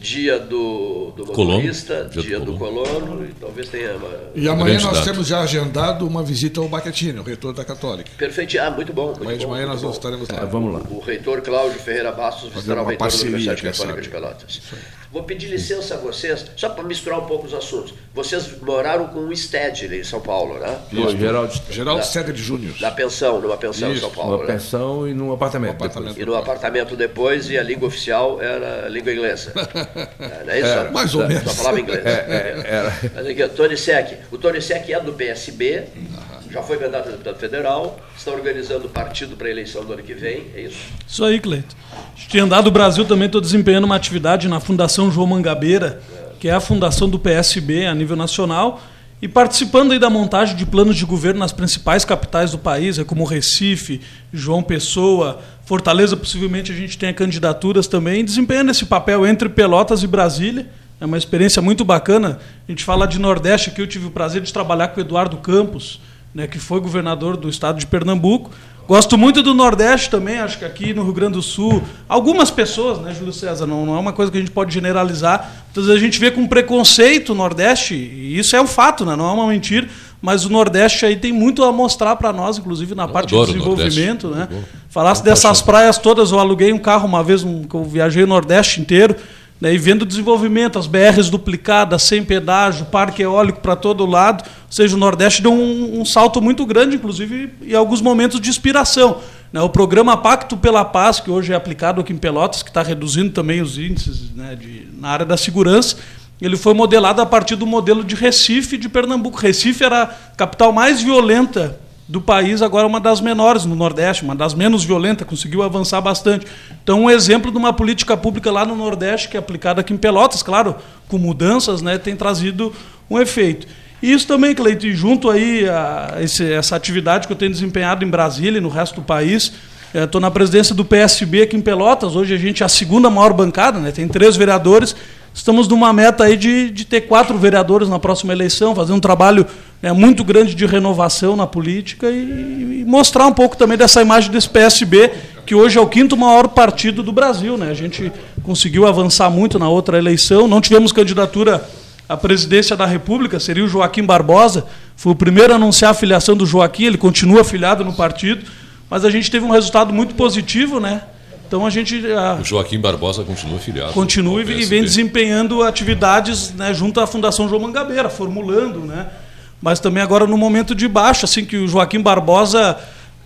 Dia do, do motorista, dia dia, do do colono, e talvez tenha uma. E amanhã nós data. temos já agendado uma visita ao Baquetini, o reitor da Católica. Perfeito. Ah, muito bom. Muito Amanhã de bom, manhã muito nós bom. estaremos lá. É, vamos lá. O reitor Cláudio Ferreira Bastos visitará o uma reitor da parceria, Universidade Católica sabe. de Pelotas. Vou pedir licença a vocês, só para misturar um pouco os assuntos. Vocês moraram com o Stedley em São Paulo, né? Pô, Geraldo, Geraldo de Júnior. Na pensão, numa pensão em Isso, São Paulo. uma né? pensão e num apartamento. Um apartamento. E no apartamento depois, e a língua oficial era a língua inglesa. *laughs* É, não é isso? mais ou menos. Só falava inglês. Mas aqui, ó, Tony Sec. O Tony Sec é do PSB, já foi candidato a deputado federal, está organizando o partido para a eleição do ano que vem, é isso? Isso aí, Cleito. A gente tem andado o Brasil também, estou desempenhando uma atividade na Fundação João Mangabeira, que é a fundação do PSB a nível nacional, e participando aí da montagem de planos de governo nas principais capitais do país, é como Recife, João Pessoa, Fortaleza, possivelmente a gente tenha candidaturas também, desempenhando esse papel entre Pelotas e Brasília. É uma experiência muito bacana. A gente fala de Nordeste aqui, eu tive o prazer de trabalhar com o Eduardo Campos, né, que foi governador do estado de Pernambuco. Gosto muito do Nordeste também, acho que aqui no Rio Grande do Sul, algumas pessoas, né, Júlio César, não, não é uma coisa que a gente pode generalizar. Muitas vezes a gente vê com preconceito o Nordeste, e isso é um fato, né, não é uma mentira, mas o Nordeste aí tem muito a mostrar para nós, inclusive na parte de É desenvolvimento. Né? Eu Falasse eu dessas praias todas, eu aluguei um carro uma vez, um, que eu viajei o Nordeste inteiro, né, e vendo o desenvolvimento, as BRs duplicadas, sem pedágio, parque eólico para todo lado. Ou seja, o Nordeste deu um, um salto muito grande, inclusive em alguns momentos de inspiração. né. O programa Pacto pela Paz, que hoje é aplicado aqui em Pelotas, que está reduzindo também os índices né, de, na área da segurança, ele foi modelado a partir do modelo de Recife de Pernambuco. Recife era a capital mais violenta do país, agora uma das menores no Nordeste, uma das menos violentas, conseguiu avançar bastante. Então, um exemplo de uma política pública lá no Nordeste, que é aplicada aqui em Pelotas, claro, com mudanças, né, tem trazido um efeito. E isso também, Cleito, e junto aí a esse- essa atividade que eu tenho desempenhado em Brasília e no resto do país, estou na presidência do PSB aqui em Pelotas, hoje a gente é a segunda maior bancada, né, tem três vereadores, Estamos numa meta aí de, de ter quatro vereadores na próxima eleição, fazer um trabalho né, muito grande de renovação na política e, e mostrar um pouco também dessa imagem desse PSB, que hoje é o quinto maior partido do Brasil. Né? A gente conseguiu avançar muito na outra eleição, não tivemos candidatura à presidência da República, seria o Joaquim Barbosa, foi o primeiro a anunciar a filiação do Joaquim, ele continua afiliado no partido, mas a gente teve um resultado muito positivo, né? Então a gente a, O Joaquim Barbosa continua filiado. continua e vem desempenhando atividades né, junto à Fundação João Mangabeira, formulando, né? Mas também agora no momento de baixo, assim que o Joaquim Barbosa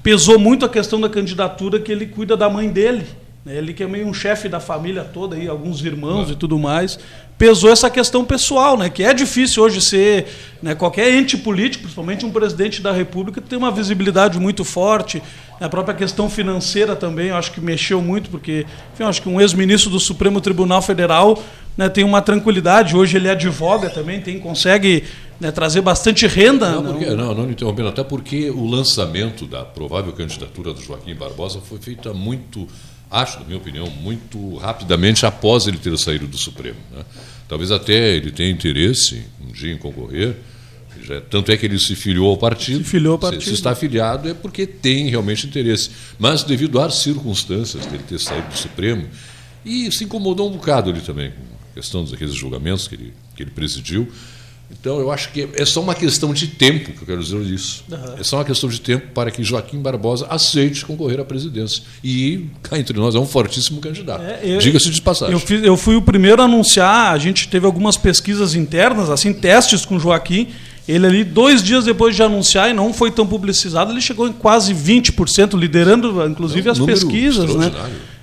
pesou muito a questão da candidatura que ele cuida da mãe dele? Ele que é meio um chefe da família toda aí, alguns irmãos e tudo mais, pesou essa questão pessoal, né? Que é difícil hoje ser, né, qualquer ente político, principalmente um presidente da República, tem uma visibilidade muito forte. A própria questão financeira também, eu acho que mexeu muito, porque enfim, eu acho que um ex-ministro do Supremo Tribunal Federal né, tem uma tranquilidade. Hoje ele advoga também, tem, consegue né, trazer bastante renda. Não, não- porque, não, não interrompendo, até porque o lançamento da provável candidatura do Joaquim Barbosa foi feita muito, acho, na minha opinião, muito rapidamente após ele ter saído do Supremo. né? Talvez até ele tenha interesse um dia em concorrer, já- tanto é que ele se filiou ao partido. Se filiou ao Se- partido. Se, está afiliado é porque tem realmente interesse. Mas devido às circunstâncias dele ter saído do Supremo, e se incomodou um bocado ele também com a questão daqueles julgamentos que ele, que ele presidiu. Então, eu acho que é só uma questão de tempo, que eu quero dizer isso. É só uma questão de tempo para que Joaquim Barbosa aceite concorrer à presidência. E, cá entre nós, é um fortíssimo candidato. É, Diga-se de passagem. Eu, fiz- eu fui o primeiro a anunciar, a gente teve algumas pesquisas internas, assim, testes com Joaquim. Ele ali, dois dias depois de anunciar, e não foi tão publicizado, ele chegou em quase 20%, liderando inclusive É um as pesquisas. Né?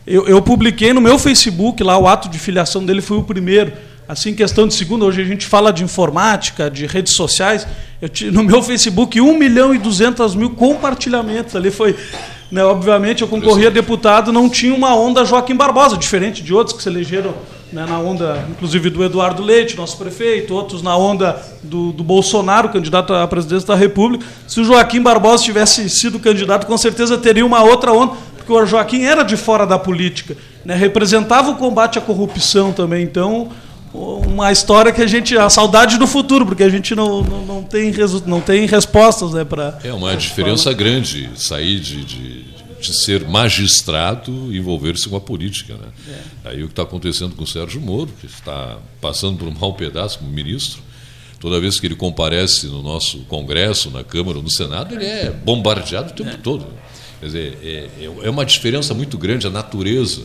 Eu, eu publiquei no meu Facebook lá o ato de filiação dele, foi o primeiro. Assim, questão de segunda, hoje a gente fala de informática, de redes sociais. Eu no meu Facebook, 1 milhão e 200 mil compartilhamentos. Ali foi. Né, obviamente, eu concorri a deputado, não tinha uma onda Joaquim Barbosa, diferente de outros que se elegeram né, na onda, inclusive, do Eduardo Leite, nosso prefeito, outros na onda do, do Bolsonaro, candidato à presidência da República. Se o Joaquim Barbosa tivesse sido candidato, com certeza teria uma outra onda, porque o Joaquim era de fora da política, né, representava o combate à corrupção também. Então, uma história que a gente. a saudade do futuro, porque a gente não, não, não, tem, resu, não tem respostas né, para. É uma diferença grande sair de, de, de ser magistrado e envolver-se com a política. Né? É. Aí o que está acontecendo com o Sérgio Moro, que está passando por um mau pedaço como ministro, toda vez que ele comparece no nosso Congresso, na Câmara no Senado, ele é bombardeado o tempo é. todo. Quer dizer, é, é uma diferença muito grande a natureza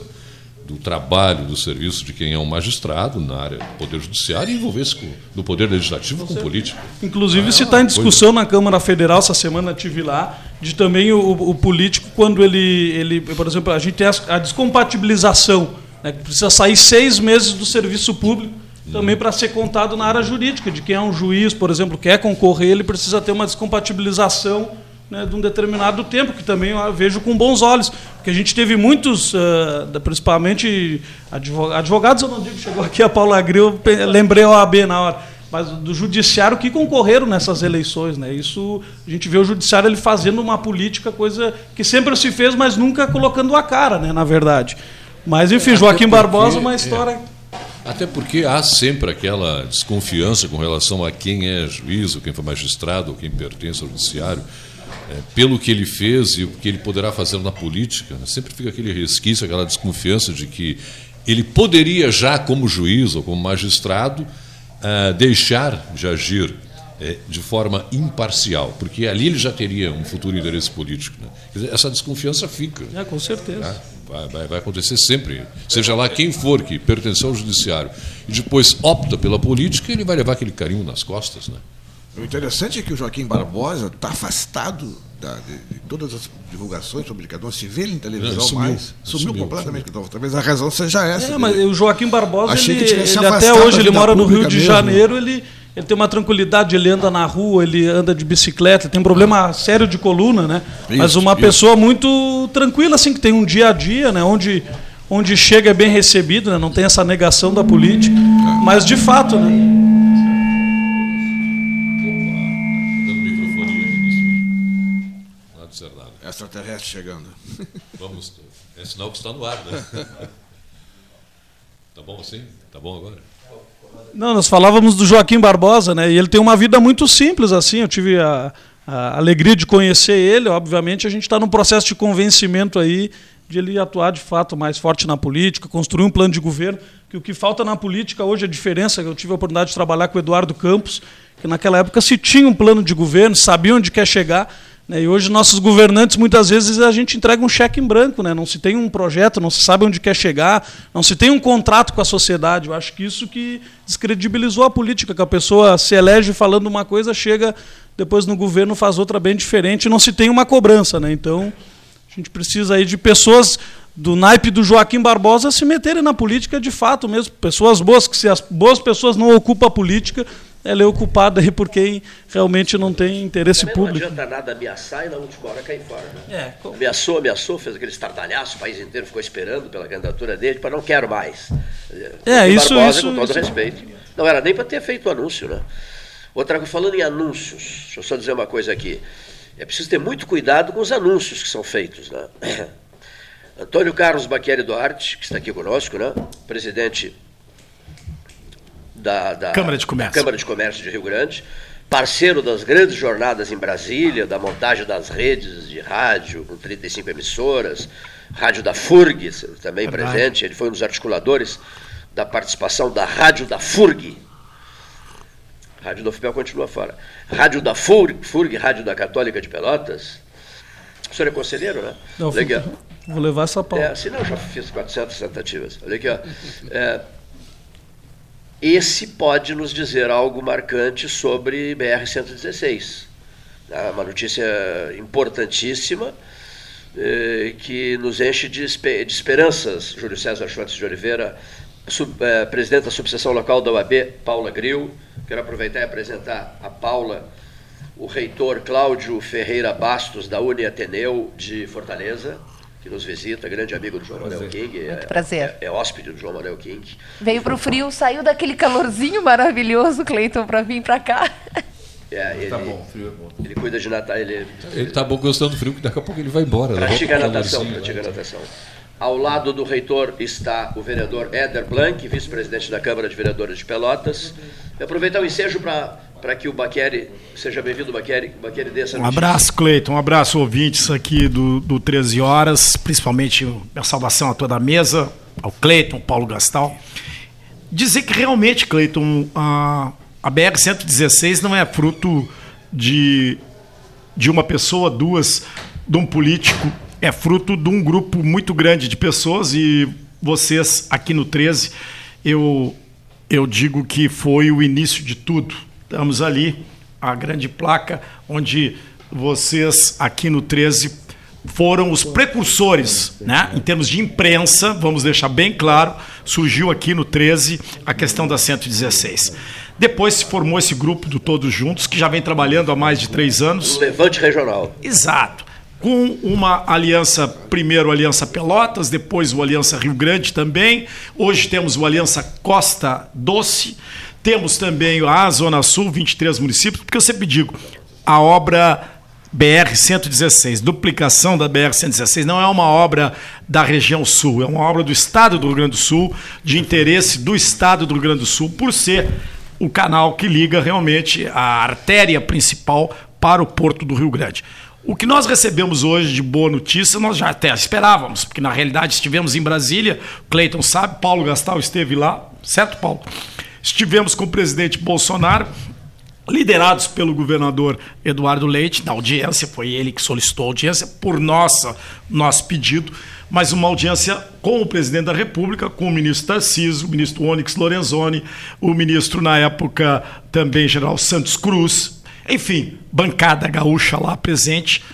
do trabalho, do serviço de quem é um magistrado na área do Poder Judiciário e envolver-se no Poder Legislativo com, com política. Inclusive, ah, se está em discussão coisa... na Câmara Federal, essa semana tive lá, de também o, o, político, quando ele, ele, por exemplo, a gente tem a, a descompatibilização, né, que precisa sair seis meses do serviço público também para ser contado na área jurídica, de quem é um juiz, por exemplo, quer concorrer, ele precisa ter uma descompatibilização né, de um determinado tempo, que também vejo com bons olhos. Porque a gente teve muitos, uh, principalmente advogados, eu não digo, chegou aqui a Paula Gril, lembrei a OAB na hora, mas do judiciário que concorreram nessas eleições. Né? Isso, a gente vê o judiciário ele fazendo uma política, coisa que sempre se fez, mas nunca colocando a cara, né, na verdade. Mas, enfim, é, Joaquim porque, Barbosa, uma história... É. Até porque há sempre aquela desconfiança com relação a quem é juiz, ou quem foi magistrado, ou quem pertence ao judiciário é, pelo que ele fez e o que ele poderá fazer na política, né? sempre fica aquele resquício, aquela desconfiança de que ele poderia já, como juiz ou como magistrado, uh, deixar de agir é, de forma imparcial, porque ali ele já teria um futuro interesse político. Né? Dizer, essa desconfiança fica. É, com certeza. Né? Vai, vai, vai, acontecer sempre. Seja lá quem for que pertenceu ao judiciário e depois opta pela política, ele vai levar aquele carinho nas costas. Né? O interessante é que o Joaquim Barbosa está afastado da, de, de, todas as divulgações não se vê ele em televisão sumiu, mais. Sumiu, sumiu completamente. Sumiu. Talvez a razão seja essa. É, mas o Joaquim Barbosa, ele, ele até hoje ele mora no Rio de mesmo. Janeiro, ele, ele tem uma tranquilidade, ele anda na rua, ele anda de bicicleta, tem um problema ah. sério de coluna, né? Isso, mas uma isso. pessoa muito tranquila, assim, que tem um dia a dia, né? Onde, onde chega é bem recebido, né? não tem essa negação da política. É. Mas de fato, né? Chegando. *laughs* Vamos, é sinal que está no ar, né? *laughs* Tá bom assim? Tá bom agora? Não, nós falávamos do Joaquim Barbosa, né? E ele tem uma vida muito simples, assim. Eu tive a, a alegria de conhecer ele. Obviamente, a gente está num processo de convencimento aí de ele atuar de fato mais forte na política, construir um plano de governo. Que o que falta na política hoje, a diferença, eu tive a oportunidade de trabalhar com o Eduardo Campos, que naquela época se tinha um plano de governo, sabia onde quer chegar e hoje nossos governantes, muitas vezes, a gente entrega um cheque em branco, né? não se tem um projeto, não se sabe onde quer chegar, não se tem um contrato com a sociedade. Eu acho que isso que descredibilizou a política, que a pessoa se elege falando uma coisa, chega depois no governo faz outra bem diferente, e não se tem uma cobrança. Né? Então, a gente precisa aí de pessoas do naipe do Joaquim Barbosa se meterem na política de fato mesmo, pessoas boas, que se as boas pessoas não ocupam a política, ela é ocupada aí por quem realmente não tem interesse Também público. Não adianta nada ameaçar e na última hora cair fora. Né? É, como... Ameaçou, ameaçou, fez aquele estardalhaço, o país inteiro ficou esperando pela candidatura dele, para não quero mais. É, isso, Barbosa, isso, com todo isso. respeito. Não era nem para ter feito o anúncio, né? Outra coisa, falando em anúncios, deixa eu só dizer uma coisa aqui. É preciso ter muito cuidado com os anúncios que são feitos, né? *clears throat* Antônio Carlos Baqueri Duarte, que está aqui conosco, né? presidente da, da Câmara, de Comércio. Câmara de Comércio de Rio Grande, parceiro das grandes jornadas em Brasília, da montagem das redes de rádio, com 35 emissoras, rádio da FURG também Verdade. presente, ele foi um dos articuladores da participação da rádio da FURG. Rádio do FPEL continua fora. Rádio da FURG, FURG, Rádio da Católica de Pelotas. O senhor é conselheiro, né? Não, Legal. Vou levar essa pauta. É, se não, já fiz 400 tentativas. Olha aqui, ó. É, esse pode nos dizer algo marcante sobre BR-116. Tá? Uma notícia importantíssima eh, que nos enche de, esperanças. Júlio César Schwartz de Oliveira, eh, presidente da subseção local da UAB, Paula Gril. Quero aproveitar e apresentar a Paula, o reitor Cláudio Ferreira Bastos, da Uni Ateneu de Fortaleza que nos visita, grande amigo do João Manuel King. Muito é, prazer. É, é hóspede do João Manuel King. Veio pro frio, saiu daquele calorzinho maravilhoso, Cleiton, para vir para cá. É, ele, Tá bom, frio é bom. ele cuida de Natal, ele Ele tá bom gostando do frio, que daqui a pouco ele vai embora. né? pratica pro natação, pratica vai. natação. Ao lado do reitor está o vereador Éder Blanc, vice-presidente da Câmara de Vereadores de Pelotas. Eu aproveitar o ensejo para que o Baqueri, seja bem-vindo, Baqueri, Baqueri dê essa Um notícia. abraço, Cleiton. Um abraço, ouvintes aqui do, do 13 Horas, principalmente a saudação a toda a mesa, ao Cleiton, Paulo Gastal. Dizer que realmente, Cleiton, a, a BR-116 não é fruto de, de uma pessoa, duas, de um político, é fruto de um grupo muito grande de pessoas e vocês aqui no 13, eu, eu digo que foi o início de tudo. Estamos ali, a grande placa, onde vocês aqui no 13 foram os precursores, né? Em termos de imprensa, vamos deixar bem claro, surgiu aqui no 13 a questão da 116. Depois se formou esse grupo do Todos Juntos, que já vem trabalhando há mais de três anos. O Levante Regional. Exato. Com uma aliança, primeiro Aliança Pelotas, depois o Aliança Rio Grande também. Hoje temos o Aliança Costa Doce. Temos também a Zona Sul, 23 municípios, porque eu sempre digo, a obra BR-116, duplicação da BR-116, não é uma obra da região sul, é uma obra do Estado do Rio Grande do Sul, de interesse do Estado do Rio Grande do Sul, por ser o canal que liga realmente a artéria principal para o Porto do Rio Grande. O que nós recebemos hoje de boa notícia, nós já até esperávamos, porque na realidade estivemos em Brasília, Cleiton sabe, Paulo Gastal esteve lá, certo, Paulo? Estivemos com o presidente Bolsonaro, liderados pelo governador Eduardo Leite, na audiência, foi ele que solicitou a audiência, por nossa, nosso pedido, mas uma audiência com o presidente da República, com o ministro Tarcísio, o ministro Onyx Lorenzoni, o ministro, na época, também general Santos Cruz, enfim, bancada gaúcha lá presente,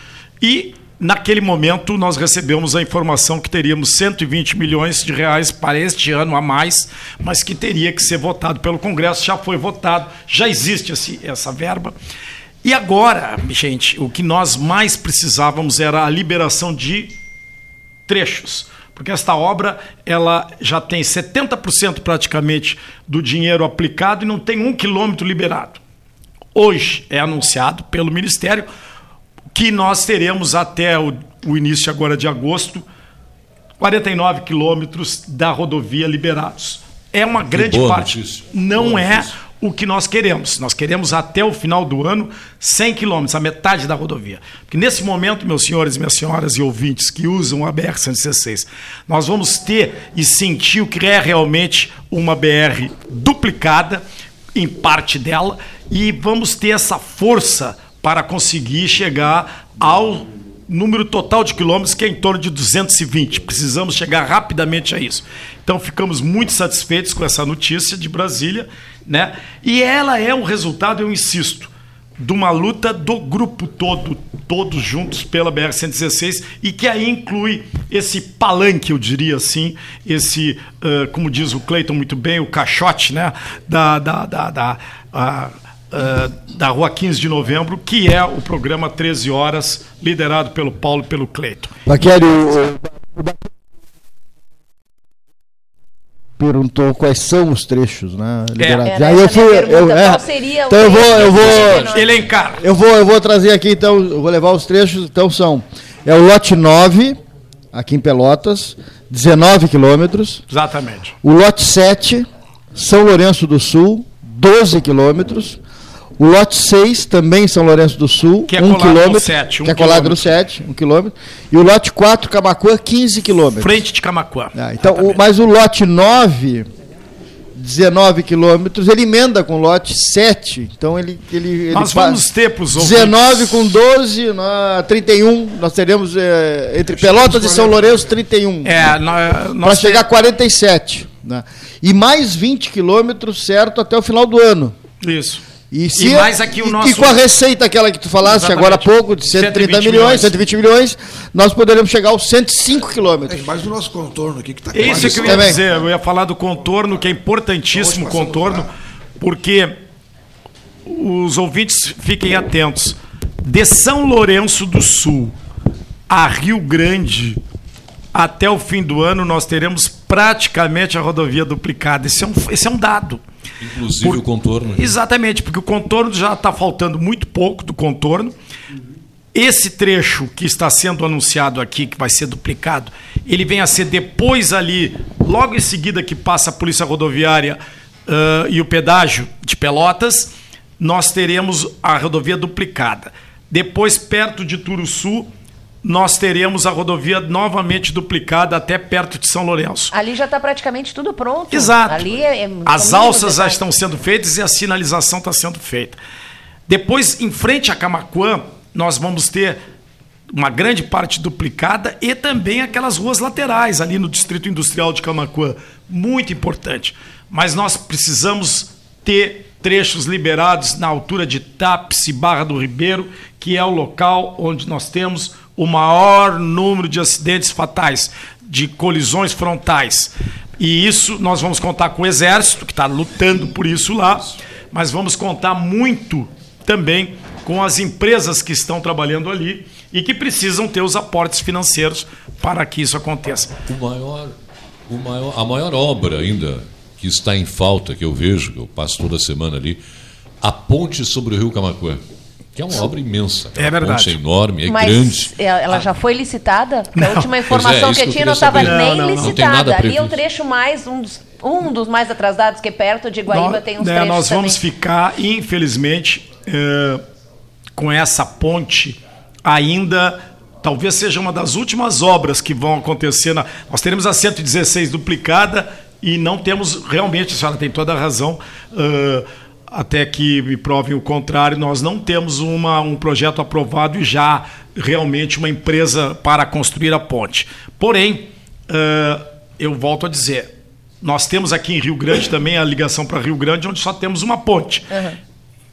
e naquele momento nós recebemos a informação que teríamos 120 milhões de reais para este ano a mais, mas que teria que ser votado pelo Congresso, já foi votado, já existe esse, essa verba. E agora, gente, o que nós mais precisávamos era a liberação de trechos. Porque esta obra ela já tem 70% praticamente do dinheiro aplicado e não tem um quilômetro liberado. Hoje é anunciado pelo Ministério que nós teremos até o, o início agora de agosto 49 quilômetros da rodovia liberados. É uma grande boa parte. notícia. Não Boa é notícia. o que nós queremos. Nós queremos até o final do ano 100 quilômetros, a metade da rodovia. Porque nesse momento, meus senhores, minhas senhoras e ouvintes que usam a BR-116, nós vamos ter e sentir o que é realmente uma BR duplicada em parte dela e vamos ter essa força para conseguir chegar ao número total de quilômetros que é em torno de 220. Precisamos chegar rapidamente a isso. Então ficamos muito satisfeitos com essa notícia de Brasília, né? E ela é um resultado, eu insisto, de uma luta do grupo todo, todos juntos pela BR-116 e que aí inclui esse palanque, eu diria assim, esse, ah, como diz o Cleiton muito bem, o caixote, né? Da, da, da, da, ah, ah, da Rua 15 de Novembro, que é o programa 13 Horas, liderado pelo Paulo e pelo Cleiton. Baqueri, o, o Ba- perguntou quais são os trechos, né? Liberados. Era Aí eu essa a fui, eu, é, então eu vou, eu vou? Elencar. eu vou, eu vou trazer aqui então, eu vou levar os trechos, então são é o lote 9 aqui em Pelotas, 19 quilômetros. Exatamente. O lote 7, São Lourenço do Sul, 12 quilômetros. O lote 6, também São Lourenço do Sul, Que é 1 colado no quilômetro. 7, um que é colado no quilômetro. 7, 1 quilômetro. E o lote 4, Camacuã, 15 quilômetros. Frente de Camacuã. Ah, então, o- mas o lote 9, 19 quilômetros, ele emenda com o lote 7. Então ele. ele, ele Nós vamos ter para os 19 com 12, na 31. Nós teremos eh, entre Pelotas e São Lourenço 31. É, Para chegar a 47. Né? E mais 20 quilômetros, certo, até o final do ano. Isso. E, se E mais aqui o e- nosso- e com a receita aquela que tu falaste Exatamente. agora há pouco, de 130 120 milhões, milhões. 120 milhões, nós poderemos chegar aos 105 quilômetros. Tem mais o nosso contorno aqui que está É isso que eu ia também. dizer. Eu ia falar do contorno, que é importantíssimo o contorno, porque os ouvintes fiquem atentos. De São Lourenço do Sul a Rio Grande, até o fim do ano nós teremos praticamente a rodovia duplicada. Esse é um, esse é um dado. Inclusive Por- o contorno. Exatamente, porque o contorno já está faltando muito pouco do contorno. Esse trecho que está sendo anunciado aqui, que vai ser duplicado, ele vem a ser depois ali, logo em seguida que passa a Polícia Rodoviária ãh, e o pedágio de Pelotas, nós teremos a rodovia duplicada. Depois, perto de Turuçu, nós teremos a rodovia novamente duplicada até perto de São Lourenço. Ali já está praticamente tudo pronto. Exato. Ali é, é- As alças já estão sendo feitas e a sinalização está sendo feita. Depois, em frente a Camacuã, nós vamos ter uma grande parte duplicada e também aquelas ruas laterais ali no Distrito Industrial de Camacuã. Muito importante. Mas nós precisamos ter trechos liberados na altura de Tapes e Barra do Ribeiro, que é o local onde nós temos o maior número de acidentes fatais, de colisões frontais. E isso nós vamos contar com o Exército, que está lutando por isso lá, mas vamos contar muito também com as empresas que estão trabalhando ali e que precisam ter os aportes financeiros para que isso aconteça. O maior, o maior, a maior obra ainda que está em falta, que eu vejo, que eu passo toda semana ali, a ponte sobre o rio Camacuã, que é uma obra imensa. É verdade. ponte é enorme, é Mas grande. é, ela já foi licitada? A última é, informação isso que que eu tinha não estava nem Não, não, não. Não licitada. Ali é o previsto. trecho mais, um dos, um dos mais atrasados, que é perto de Guaíba Nós- tem uns né, trechos nós vamos também. ficar, infelizmente, eh, com essa ponte ainda. Talvez seja uma das últimas obras que vão acontecer. Na, nós teremos a 116 duplicada e não temos realmente, a senhora tem toda a razão, eh, até que me provem o contrário, nós não temos uma, um projeto aprovado e já realmente uma empresa para construir a ponte. Porém, eh, eu volto a dizer, nós temos aqui em Rio Grande também a ligação para Rio Grande, onde só temos uma ponte.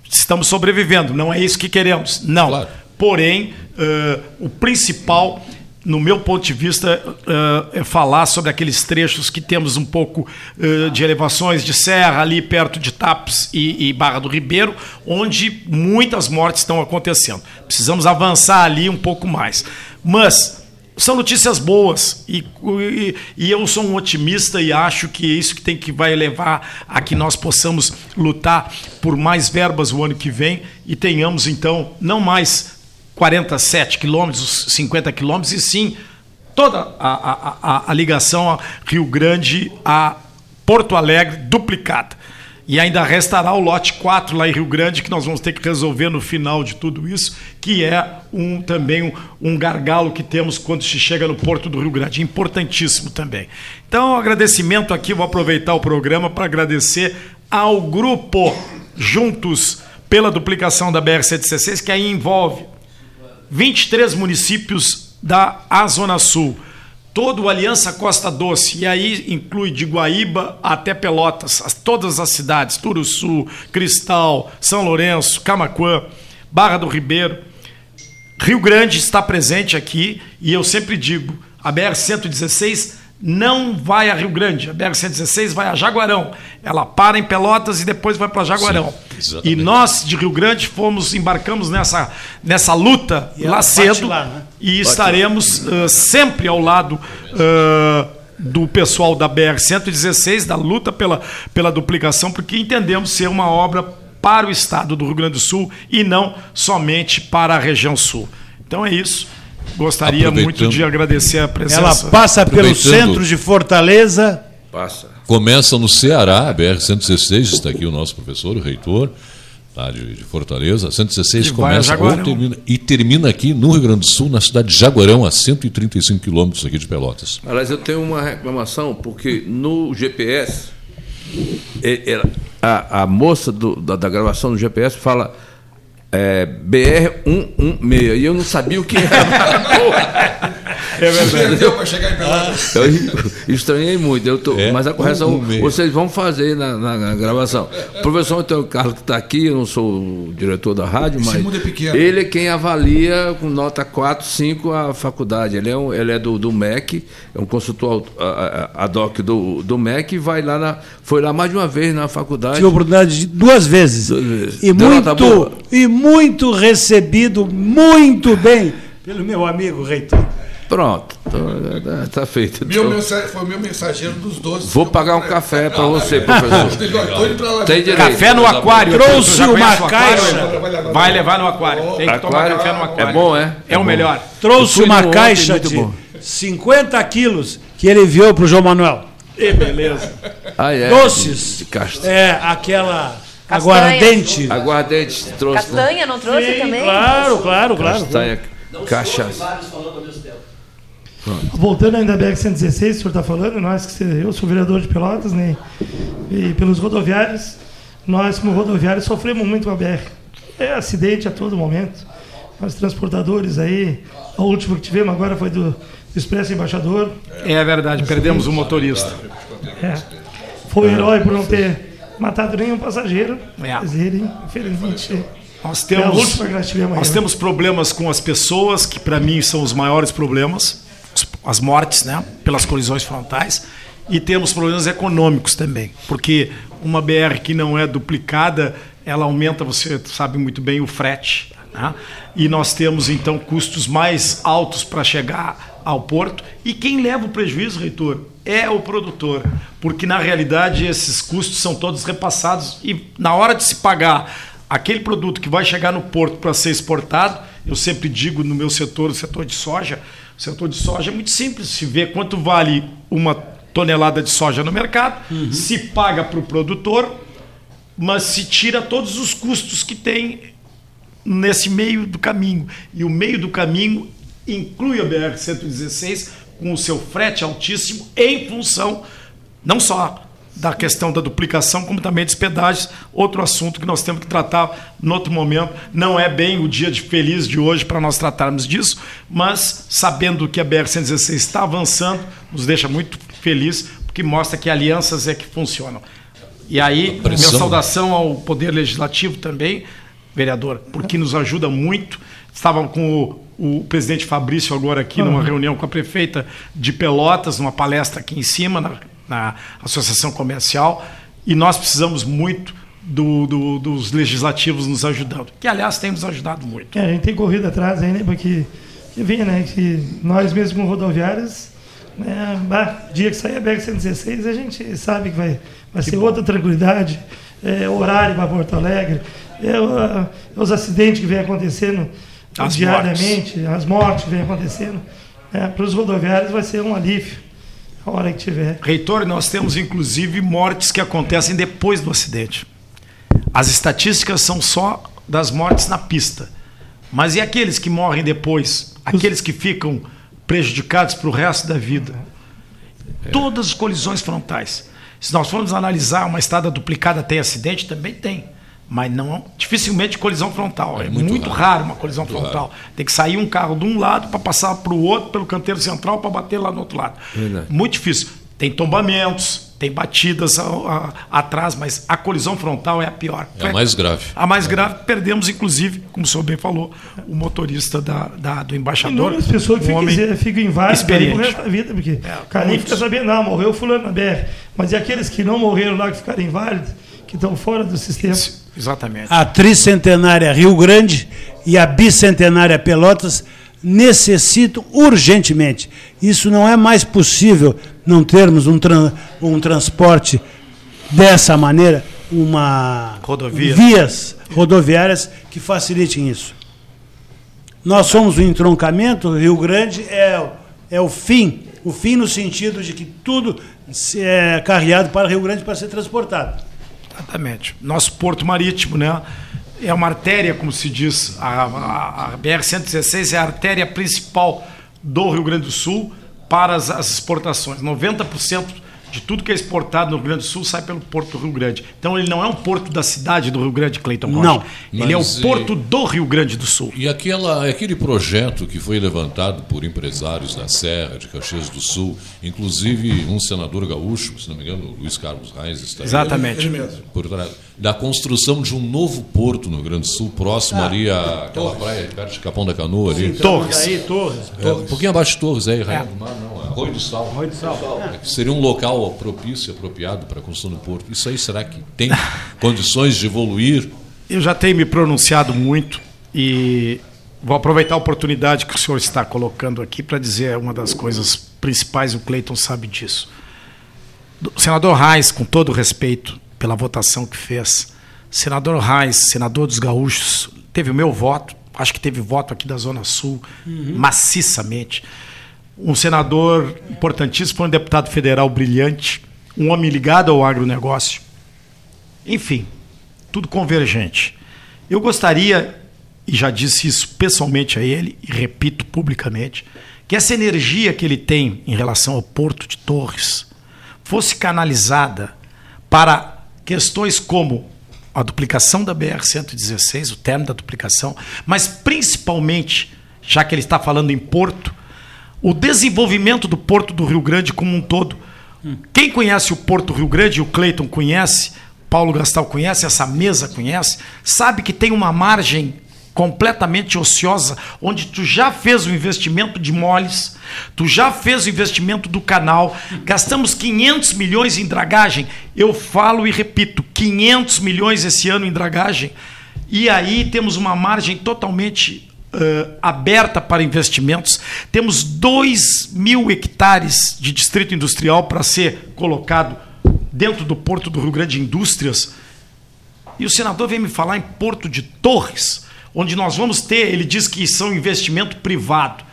Estamos sobrevivendo, não é isso que queremos. Não. Claro. Porém, eh, o principal, no meu ponto de vista, eh, é falar sobre aqueles trechos que temos um pouco eh, de elevações de serra, ali perto de Tapes e, e Barra do Ribeiro, onde muitas mortes estão acontecendo. Precisamos avançar ali um pouco mais. Mas são notícias boas e, e- e eu sou um otimista e acho que é isso que tem que vai levar a que nós possamos lutar por mais verbas o ano que vem e tenhamos então não mais 47 quilômetros, 50 quilômetros e sim toda a, a- a- a ligação Rio Grande a Porto Alegre duplicada. E ainda restará o lote 4 lá em Rio Grande, que nós vamos ter que resolver no final de tudo isso, que é um, também um, um gargalo que temos quando se chega no Porto do Rio Grande. Importantíssimo também. Então, agradecimento aqui, vou aproveitar o programa para agradecer ao grupo Juntos pela duplicação da BR-116, que aí envolve 23 municípios da A Zona Sul, todo o Aliança Costa Doce, e aí inclui de Guaíba até Pelotas, as- todas as cidades, Turuçu, Cristal, São Lourenço, Camaquã, Barra do Ribeiro. Rio Grande está presente aqui e eu sempre digo, a BR-116 não vai a Rio Grande, a BR-116 vai a Jaguarão. Ela para em Pelotas e depois vai para Jaguarão. Sim, e nós de Rio Grande fomos embarcamos nessa, nessa luta ela lá cedo lá, né? e estaremos ah, sempre ao lado ah, do pessoal da BR-116, da luta pela, pela duplicação, porque entendemos ser uma obra para o estado do Rio Grande do Sul e não somente para a região sul. Então é isso. Gostaria muito de agradecer a presença. Ela passa pelo centro de Fortaleza. Passa. Começa no Ceará, a BR-116, está aqui o nosso professor, o reitor, lá de, de Fortaleza. A 116 E vai a começa ou termina, e termina aqui no Rio Grande do Sul, na cidade de Jaguarão, a 135 quilômetros aqui de Pelotas. Aliás, eu tenho uma reclamação, porque no GPS, e- ela- a, a moça do- da, da gravação do GPS fala é, BR-116, e eu não sabia o que era. *laughs* É verdade. Deu para chegar em Pelotas. Eu estranhei muito, eu tô, É, mas a correção 116. vocês vão fazer na, na- na gravação. O professor Antônio Carlos, que está aqui, eu não sou o diretor da rádio, Esse mas mundo é pequeno. ele é quem avalia com nota 4, 5 a faculdade. Ele é, um, ele é do, do MEC, é um consultor ad hoc do, do MEC e vai lá na, foi lá mais de uma vez na faculdade. Tive a oportunidade de duas vezes. Duas vezes. E Deu muito, e muito recebido, muito bem, pelo meu amigo reitor. Pronto, tá, tá feito. Meu mensa- foi meu mensageiro dos doces. Vou pagar um café para você, professor. Pra lá. Tem direito. Café no aquário. Trouxe uma o caixa. Vai levar no aquário. Tem que tomar café no aquário. é bom, é? É o melhor. Trouxe uma caixa ontem, de muito bom. 50 quilos que ele enviou pro João Manuel. E beleza. Ah, é. Doces. De, de. É, aquela aguardente. Aguardente trouxe. né? Castanha não trouxe Sim, também? Claro, claro, claro. Castanha, cachaça. Vários falando ao mesmo tempo. Voltando ainda à BR-116, o senhor está falando, nós que eu sou vereador de Pelotas, né? E pelos rodoviários, nós como rodoviários sofremos muito com a BR. É acidente a todo momento. Nós transportadores aí, a última que tivemos agora foi do, do Expresso Embaixador. É verdade, perdemos o motorista. É. Foi herói por não ter matado nenhum passageiro. É. Mas ele, infelizmente, Nós é a temos, última que nós tivemos nós aí. temos problemas com as pessoas, que para mim são os maiores problemas, os- as mortes, né, pelas colisões frontais, e temos problemas econômicos também, porque uma BR que não é duplicada, ela aumenta, você sabe muito bem, o frete, né? e nós temos então custos mais altos para chegar ao porto, e quem leva o prejuízo, reitor, é o produtor, porque na realidade esses custos são todos repassados e na hora de se pagar aquele produto que vai chegar no porto para ser exportado, eu sempre digo no meu setor, o setor de soja, o setor de soja é muito simples, se vê quanto vale uma tonelada de soja no mercado, se paga para o produtor, mas se tira todos os custos que tem nesse meio do caminho. E o meio do caminho inclui a BR-116 com o seu frete altíssimo em função não só da questão da duplicação, como também dos pedágios, outro assunto que nós temos que tratar no outro momento. Não é bem o dia de feliz de hoje para nós tratarmos disso, mas sabendo que a BR-116 está avançando, nos deixa muito feliz, porque mostra que alianças é que funcionam. E aí, minha saudação ao Poder Legislativo também, vereador, porque nos ajuda muito. Estava com o, o presidente Fabrício agora aqui numa reunião com a prefeita de Pelotas, numa palestra aqui em cima, na, na Associação Comercial, e nós precisamos muito do- do- dos legislativos nos ajudando, que aliás tem nos ajudado muito. É, a gente tem corrido atrás aí, né? Porque que vem, né? Que nós mesmos rodoviários, né, bah, dia que sair a BR-116, a gente sabe que vai, vai ser outra tranquilidade, é, horário para Porto Alegre, é, a- os acidentes que vem acontecendo As diariamente, as mortes que vem acontecendo. É, para os rodoviários vai ser um alívio a hora que tiver. Reitor, nós temos inclusive mortes que acontecem depois do acidente. As estatísticas são só das mortes na pista. Mas e aqueles que morrem depois? Aqueles que ficam prejudicados para o resto da vida? Todas as colisões frontais. Se nós formos analisar, uma estrada duplicada tem acidente? Também tem. Mas não, dificilmente colisão frontal. É, muito, muito raro. raro. uma colisão frontal. Tem que sair um carro de um lado para passar para o outro, pelo canteiro central, para bater lá no outro lado. Verdade. Muito difícil. Tem tombamentos, tem batidas a- a- atrás, mas a colisão frontal é a pior. É a mais grave. A mais grave, perdemos, inclusive, como o senhor bem falou, o motorista da, da- do embaixador. Inúmeras pessoas que um ficam, experiente. pro resto da vida, porque o cara nem fica sabendo, ah, morreu fulano na BR. Mas e aqueles que não morreram lá, que ficaram inválidos, que estão fora do sistema? Exatamente. A tricentenária Rio Grande e a bicentenária Pelotas necessitam urgentemente. Isso não é mais possível não termos um, tran- um transporte dessa maneira, uma Rodovia. vias rodoviárias que facilitem isso. Nós somos o entroncamento, o Rio Grande é, o- é o fim, o fim no sentido de que tudo se- é carreado para o Rio Grande para ser transportado. Exatamente. Nosso porto marítimo, né? É uma artéria, como se diz, a, a- a BR-116 é a artéria principal do Rio Grande do Sul para as, as exportações. 90% de tudo que é exportado no Rio Grande do Sul sai pelo porto do Rio Grande. Então ele não é um porto da cidade do Rio Grande, Cleiton Rocha. Não. Ele é o Mas, e- porto do Rio Grande do Sul. E aquela, aquele projeto que foi levantado por empresários da Serra, de Caxias do Sul, inclusive um senador gaúcho, se não me engano, Luiz Carlos Reis está aí. Exatamente. Ele mesmo. Por trás, da construção de um novo porto no Rio Grande do Sul, próximo ali àquela praia perto de Capão da Canoa ali. Torres. Aí, Torres. É, um pouquinho abaixo de Torres, aí, Rainha do Mar, não, é Arroio do Sal. Arroio do Sal. É seria um local propício, apropriado para a construção do porto. Isso aí será que tem *laughs* condições de evoluir? Eu já tenho me pronunciado muito e vou aproveitar a oportunidade que o senhor está colocando aqui para dizer uma das coisas principais, o Cleiton sabe disso. O senador Reis, com todo o respeito pela votação que fez, senador Reis, senador dos gaúchos, teve o meu voto, acho que teve voto aqui da Zona Sul, maciçamente. Um senador importantíssimo, um deputado federal brilhante, um homem ligado ao agronegócio. Enfim, tudo convergente. Eu gostaria, e já disse isso pessoalmente a ele, e repito publicamente, que essa energia que ele tem em relação ao Porto de Torres fosse canalizada para questões como a duplicação da BR-116, o término da duplicação, mas principalmente, já que ele está falando em porto, o desenvolvimento do Porto do Rio Grande como um todo. Quem conhece o Porto Rio Grande, o Cleiton conhece, Paulo Gastal conhece, essa mesa conhece, sabe que tem uma margem completamente ociosa, onde tu já fez o investimento de moles, tu já fez o investimento do canal, gastamos 500 milhões em dragagem. Eu falo e repito, 500 milhões esse ano em dragagem. E aí temos uma margem totalmente uh, aberta para investimentos. Temos 2 mil hectares de distrito industrial para ser colocado dentro do Porto do Rio Grande Indústrias. E o senador vem me falar em Porto de Torres, onde nós vamos ter, ele diz que são investimento privado.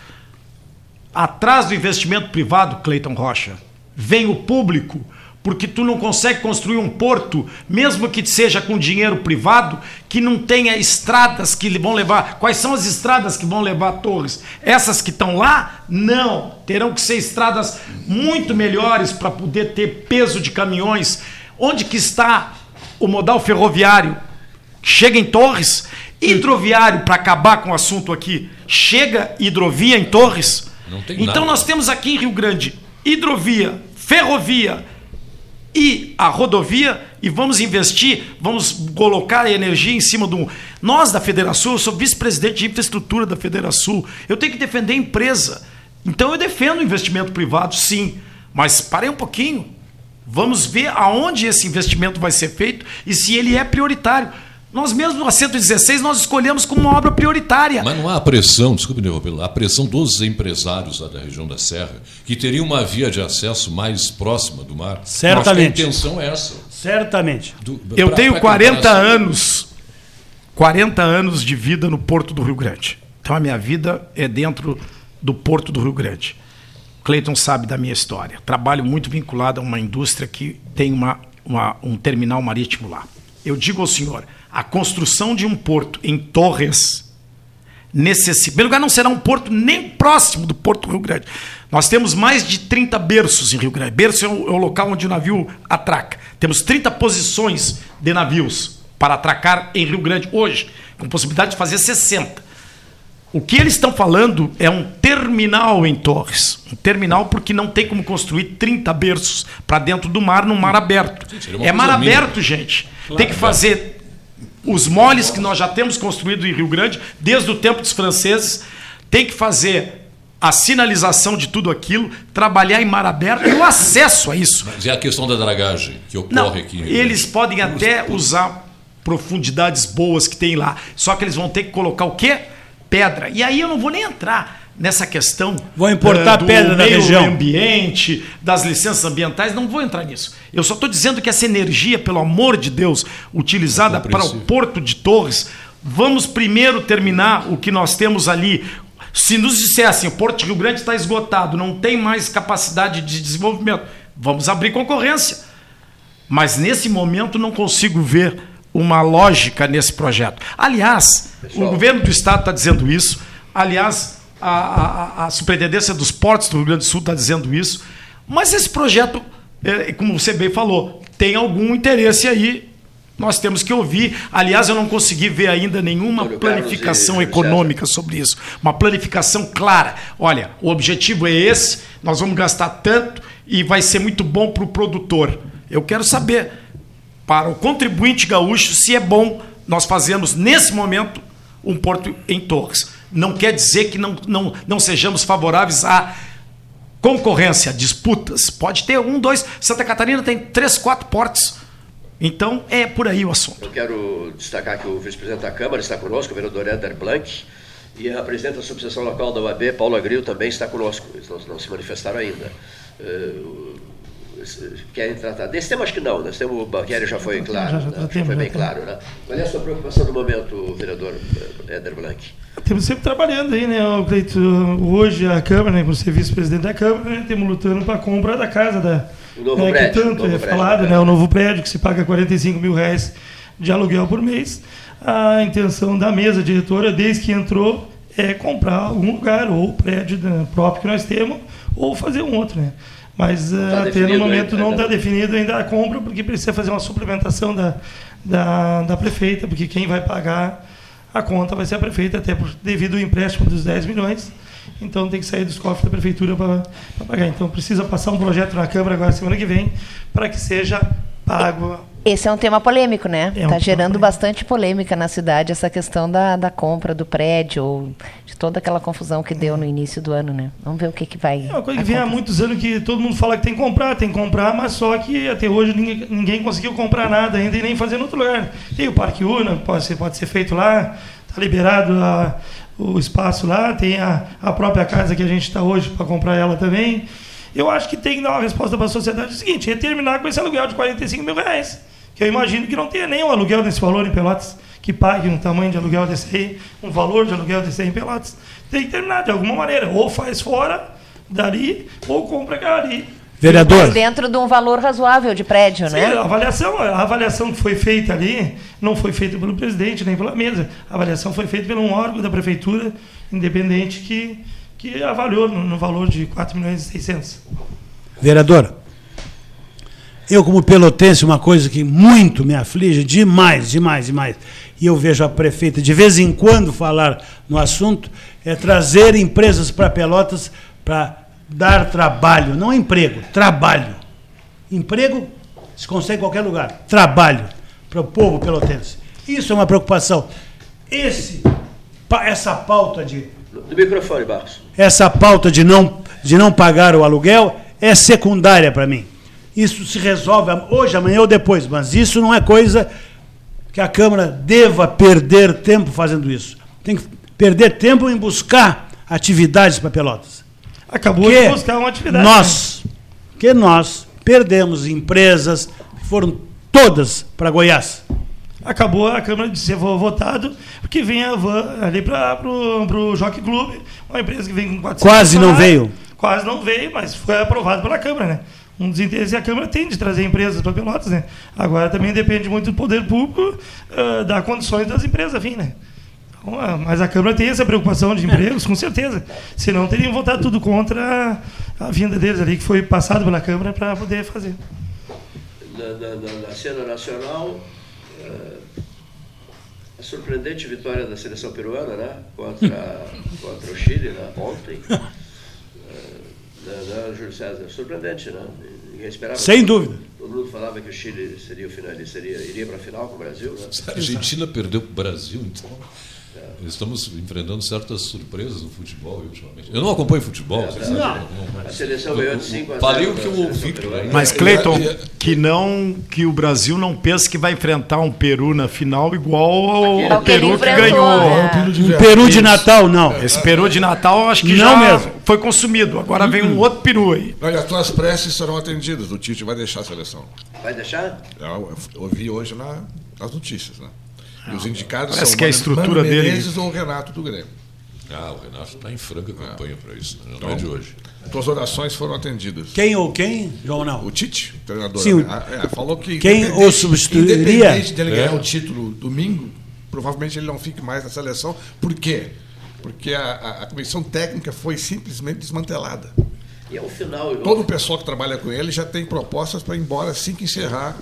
Atrás do investimento privado, Cleiton Rocha, vem o público, porque tu não consegue construir um porto, mesmo que seja com dinheiro privado, que não tenha estradas que vão levar. Quais são as estradas que vão levar Torres? Essas que estão lá? Não. Terão que ser estradas muito melhores para poder ter peso de caminhões. Onde que está o modal ferroviário? Chega em Torres. Hidroviário, para acabar com o assunto aqui, chega hidrovia em Torres? Não tem então nada. nós temos aqui em Rio Grande hidrovia, ferrovia e a rodovia e vamos investir, vamos colocar energia em cima do. Nós da Federação, eu sou vice-presidente de infraestrutura da Federação, eu tenho que defender a empresa. Então eu defendo o investimento privado, sim, mas parei um pouquinho. Vamos ver aonde esse investimento vai ser feito e se ele é prioritário. Nós mesmos, a 116, nós escolhemos como uma obra prioritária. Mas não há a pressão, desculpe me interromper, a pressão dos empresários lá da região da Serra, que teriam uma via de acesso mais próxima do mar. Certamente. A intenção é essa. Certamente. Do- Eu pra- tenho pra 40 comparação- anos, 40 anos de vida no Porto do Rio Grande. Então a minha vida é dentro do Porto do Rio Grande. Cleiton sabe da minha história. Trabalho muito vinculado a uma indústria que tem uma, uma- um terminal marítimo lá. Eu digo ao senhor, a construção de um porto em Torres necessita. Em primeiro lugar, não será um porto nem próximo do Porto do Rio Grande. Nós temos mais de 30 berços em Rio Grande. Berço é o, é o local onde o navio atraca. Temos 30 posições de navios para atracar em Rio Grande hoje, com possibilidade de fazer 60. O que eles estão falando é um terminal em Torres. Um terminal porque não tem como construir 30 berços para dentro do mar, num mar aberto. É mar aberto, gente. tem que fazer os moles que nós já temos construído em Rio Grande, desde o tempo dos franceses. Tem que fazer a sinalização de tudo aquilo, trabalhar em mar aberto e o acesso a isso. Mas é a questão da dragagem que ocorre Não, aqui. eles podem até usar profundidades boas que tem lá, só que eles vão ter que colocar o quê? Pedra. E aí eu não vou nem entrar nessa questão. Vou importar eh, do pedra da meio região. ambiente, das licenças ambientais, não vou entrar nisso. Eu só estou dizendo que essa energia, pelo amor de Deus, utilizada para o. Porto de Torres, vamos primeiro terminar o que nós temos ali. Se nos dissessem, o Porto de Rio Grande está esgotado, não tem mais capacidade de desenvolvimento, vamos abrir concorrência. Mas nesse momento não consigo ver uma lógica nesse projeto. Aliás, o governo do estado está dizendo isso. Aliás, a, a- a Superintendência dos Portos do Rio Grande do Sul está dizendo isso. Mas esse projeto, é, como você bem falou, tem algum interesse aí. Nós temos que ouvir. Aliás, eu não consegui ver ainda nenhuma planificação econômica sobre isso. Uma planificação clara. Olha, o objetivo é esse, nós vamos gastar tanto e vai ser muito bom para o produtor. Eu quero saber, para o contribuinte gaúcho, se é bom nós fazermos, nesse momento, um porto em Torres. Não quer dizer que não, não, não sejamos favoráveis à concorrência, a disputas. Pode ter um, dois. Santa Catarina tem três, quatro portos. Então, é por aí o assunto. Eu quero destacar que o vice-presidente da Câmara está conosco, o vereador Éder Blanc, E a presidente da subseção local da UAB, Paula Gril, também está conosco. Eles não, não se manifestaram ainda. Eh, querem tratar desse tema? Acho que não. Nós temos, o Banqueiro já foi claro, já, já né? tratamos, já foi bem já claro. Né? Qual é a sua preocupação no momento, vereador eh, Éder Blanc? Temos sempre trabalhando aí, né, o Cleito? Hoje a Câmara, né, como ser vice-presidente da Câmara, né, temos lutando para a compra da casa da. O novo né, prédio, Que tanto o novo é prédio, falado, né? né, o novo prédio que se paga 45 mil reais de aluguel por mês. A intenção da mesa diretora, desde que entrou, é comprar algum lugar, ou o prédio da- próprio que nós temos, ou fazer um outro, né? Mas tá ah, até no momento ainda, não está não. definido ainda a compra, porque precisa fazer uma suplementação da, da, da prefeita, porque quem vai pagar a conta vai ser a prefeita, até por, devido ao empréstimo dos 10 milhões. Então tem que sair dos cofres da prefeitura para pagar. Então precisa passar um projeto na Câmara agora semana que vem para que seja pago. Esse é um tema polêmico, né? É um Está tema gerando bastante polêmica na cidade essa questão da, da compra do prédio, ou de toda aquela confusão que deu no início do ano, né? Vamos ver o que, que vai. É uma coisa que vem há muitos anos que todo mundo fala que tem que comprar, tem que comprar, mas só que até hoje ninguém, ninguém conseguiu comprar nada ainda e nem fazer em outro lugar. Tem o Parque Una, pode ser, pode ser feito lá, está liberado a- o espaço lá, tem a, a própria casa que a gente está hoje para comprar ela também. Eu acho que tem que dar uma resposta para a sociedade o seguinte, é terminar com esse aluguel de 45 mil reais. Que eu imagino que não tenha nenhum aluguel desse valor em Pelotas que pague um tamanho de aluguel desse aí, um valor de aluguel desse aí em Pelotas. Tem que terminar de alguma maneira. Ou faz fora dali, ou compra ali. Vereador. Dentro de um valor razoável de prédio, Sim, né? a avaliação, a avaliação que foi feita ali não foi feita pelo presidente nem pela mesa. A avaliação foi feita por um órgão da prefeitura independente que, que avaliou no, no valor de 4 milhões e 600. Vereador, eu como pelotense, uma coisa que muito me aflige, demais, demais, demais, e eu vejo a prefeita de vez em quando falar no assunto, é trazer empresas para Pelotas para dar trabalho, não emprego, trabalho. Emprego se consegue em qualquer lugar, trabalho para o povo pelotense. Isso é uma preocupação. Esse, essa pauta de Do microfone, Barros. essa pauta de não, de não pagar o aluguel é secundária para mim. Isso se resolve hoje, amanhã ou depois, mas isso não é coisa que a Câmara deva perder tempo fazendo isso. Tem que perder tempo em buscar atividades para Pelotas. Acabou Que de buscar uma atividade. Nós, que nós perdemos empresas que foram todas para Goiás. Acabou a Câmara de ser vo- votado, porque vem a van ali para o Jockey Club, uma empresa que vem com 400 Quase não veio. Quase não veio, mas foi aprovado pela Câmara, né? Um dos interesses e a Câmara tem de trazer empresas para Pelotas, né? Agora também depende muito do poder público ah, dar condições das empresas vir, né? Então, ah, mas a Câmara tem essa preocupação de *laughs* empregos, com certeza. Senão teriam votado tudo contra a, a vinda deles ali, que foi passado pela Câmara para poder fazer. Na, na- na- na cena nacional, eh, a surpreendente vitória da seleção peruana, né? Contra, *laughs* contra o Chile, né? Ontem. Né, né, Júlio César, surpreendente, né? Ninguém esperava. Sem dúvida. Todo mundo falava que o Chile seria o finalista, seria, iria para a final com o Brasil, né? A Argentina perdeu para o Brasil, então. Estamos enfrentando certas surpresas no futebol ultimamente. Eu não acompanho futebol. vocês sabem, A seleção ganhou de 5 a 0. Falei o que eu ouvi. Mas, Cleiton, que não que o Brasil não pense que vai enfrentar um Peru na final igual ao, Ao Peru que ganhou. né? Um peru de Natal, não. Esse Peru de Natal, eu acho que Não já mesmo. foi consumido. Agora vem um outro Peru aí. Olha, as tuas preces serão atendidas. O Tite vai deixar a seleção. Vai deixar? Eu ouvi hoje na- nas notícias, né? E os indicados Parece são que a Mano- estrutura Mano dele- Menezes ou o Renato do Grêmio. Ah, o Renato está em franca campanha para isso. né? Não Então, é de hoje. Tuas orações foram atendidas. Quem ou quem, João Não? O Tite, treinador, Sim, o-? Ah, é, falou que quem o substituiria? Independente dele ganhar É. o título domingo, provavelmente ele não fique mais na seleção. Por quê? Porque a, a- a comissão técnica foi simplesmente desmantelada. E é o final. Todo o pessoal que trabalha com ele já tem propostas para ir embora assim que encerrar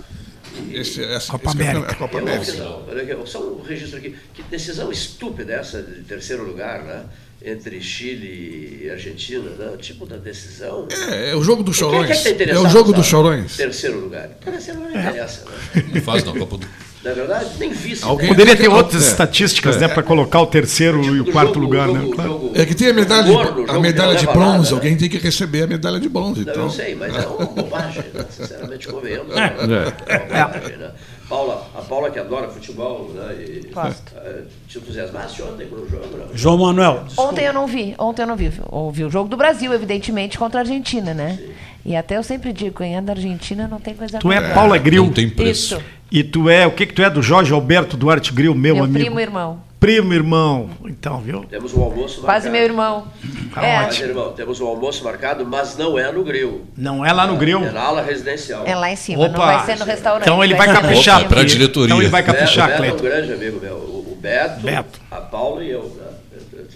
esse, essa Copa esse campeonato- América. a Copa É América. Só um registro aqui. Que decisão estúpida essa de terceiro lugar, né? Entre Chile e Argentina, né? Tipo da decisão. É, é o jogo dos chorões. que tá É interessado, o jogo dos sabe? chorões. Terceiro lugar. Terceiro lugar não interessa, né? Ele *laughs* faz na Copa do. Na verdade, nem vice. Alguém- Poderia ter É. outras estatísticas, né, para colocar o terceiro e o quarto jogo- lugar, jogo- né? Claro. jogo- É que tem a medalha, a medalha de bronze, nada, alguém tem que receber a medalha de bronze. Não, Então, eu sei, mas é uma bobagem, né? sinceramente convenhamos. É. É. uma bobagem, né? Paula, a Paula que adora futebol, né? E, eh, te entusiasmaste ontem com o jogo, né? João Manuel. Ontem eu não vi, ontem eu não vi. Ouvi o jogo do Brasil, evidentemente, contra a Argentina, né? E até eu sempre digo, é da Argentina não tem coisa Tu é. Paula Grill. Não tem preço. Isso. E tu é, o que que tu é do Jorge Alberto Duarte Grill, meu, Meu amigo? primo irmão. Primo irmão. Então, viu? Temos um almoço Quase marcado. meu irmão. Tá é, Mas, irmão, temos um almoço marcado, mas não é no grill. Não é lá no grill. É na ala residencial. é lá em cima, não Opa. vai ser no restaurante. Então ele vai ser caprichar. cima. Pra diretoria. Então ele vai Beto, caprichar, Beto é um grande amigo meu. O o Beto, Beto. a Paula e eu, né?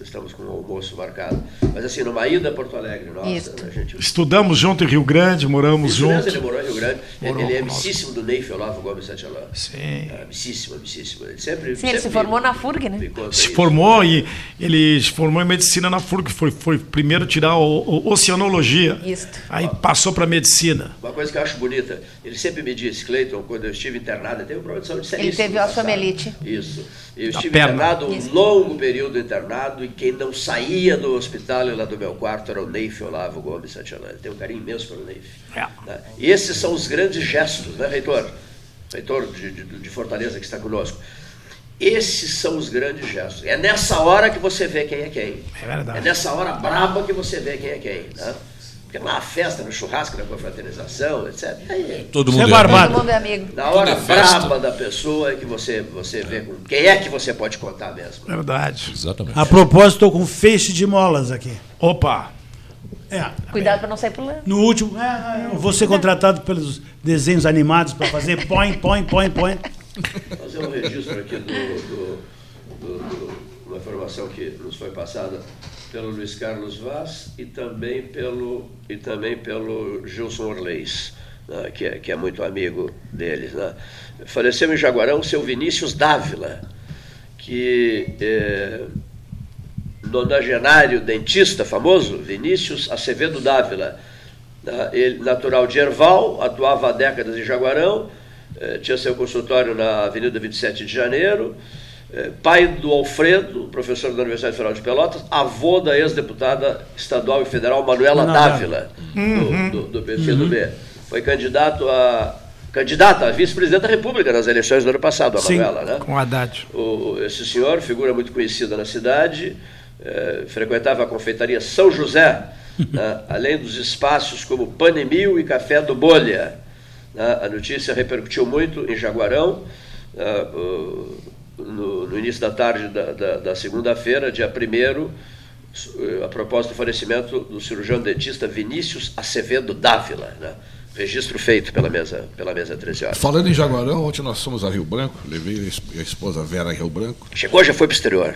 Estamos com um almoço marcado. Mas assim, numa ida a Porto Alegre, nossa, a gente Estudamos junto em Rio Grande, moramos Isso mesmo, junto. ele morou em Rio Grande. Ele, Morou ele é amicíssimo do Ney Olavo Gomes Santialã. Sim. É, amicíssimo, amicíssimo. Ele sempre, Sim, ele se sempre formou na FURG, né? Se isso. formou e ele se formou em medicina na FURG, foi, foi primeiro tirar o, o- oceanologia. Isto. Aí passou para medicina. Uma coisa que eu acho bonita, ele sempre me disse, Cleiton, quando eu estive internado, ele teve um problema de saúde Ele teve osteomielite. Isso. Eu Da estive perna. internado um Isso. longo período internado e quem não saía do hospital e lá do meu quarto era o Neif Olavo Gomes. Ele tem um carinho imenso pelo Neif. É. né? E esses são os grandes gestos, né, reitor? Reitor de, de, de Fortaleza que está conosco. Esses são os grandes gestos. É nessa hora que você vê quem é quem. É verdade. É nessa hora braba que você vê quem é quem. Né? Porque na festa, no churrasco, na confraternização, etc. Aí, Todo Você é mundo barbado. Todo mundo é amigo. na hora Tudo é festa. braba da pessoa é que você, você vê com quem é que você pode contar mesmo. Verdade. Exatamente. A propósito, estou com feixe de molas aqui. Opa! É. Cuidado para não sair pulando. No último, é, eu vou ser contratado pelos desenhos animados para fazer põe, põe, põe, põe. Fazer um registro aqui do, do, do- do- uma informação que nos foi passada pelo Luiz Carlos Vaz e também pelo, e também pelo Gilson Orleis, né, que, é, que é muito amigo deles. Né. Faleceu em Jaguarão seu Vinícius Dávila, que é nonagenário dentista famoso, Vinícius Acevedo Dávila, né, ele, natural de Erval, atuava há décadas em Jaguarão, eh, tinha seu consultório na Avenida 27 de Janeiro, pai do Alfredo, professor da Universidade Federal de Pelotas, avô da ex-deputada estadual e federal Manuela Manuela Dávila, do, do, do PCdoB. Foi candidato a candidata a vice-presidente da República nas eleições do ano passado, a Sim. Manuela, né? Com Haddad. O, esse senhor, figura muito conhecida na cidade, eh, frequentava a confeitaria São José, né, *laughs* além dos espaços como Panemil e Café do Bolha. né. a notícia repercutiu muito em Jaguarão, né, o- no, no início da tarde da, da- da segunda-feira, dia 1 a propósito do falecimento do cirurgião dentista Vinícius Acevedo Dávila. Né, registro feito pela mesa, pela mesa 13 horas. Falando em Jaguarão, ontem nós fomos a Rio Branco, levei a esposa Vera a Rio Branco. Chegou, já foi para o exterior.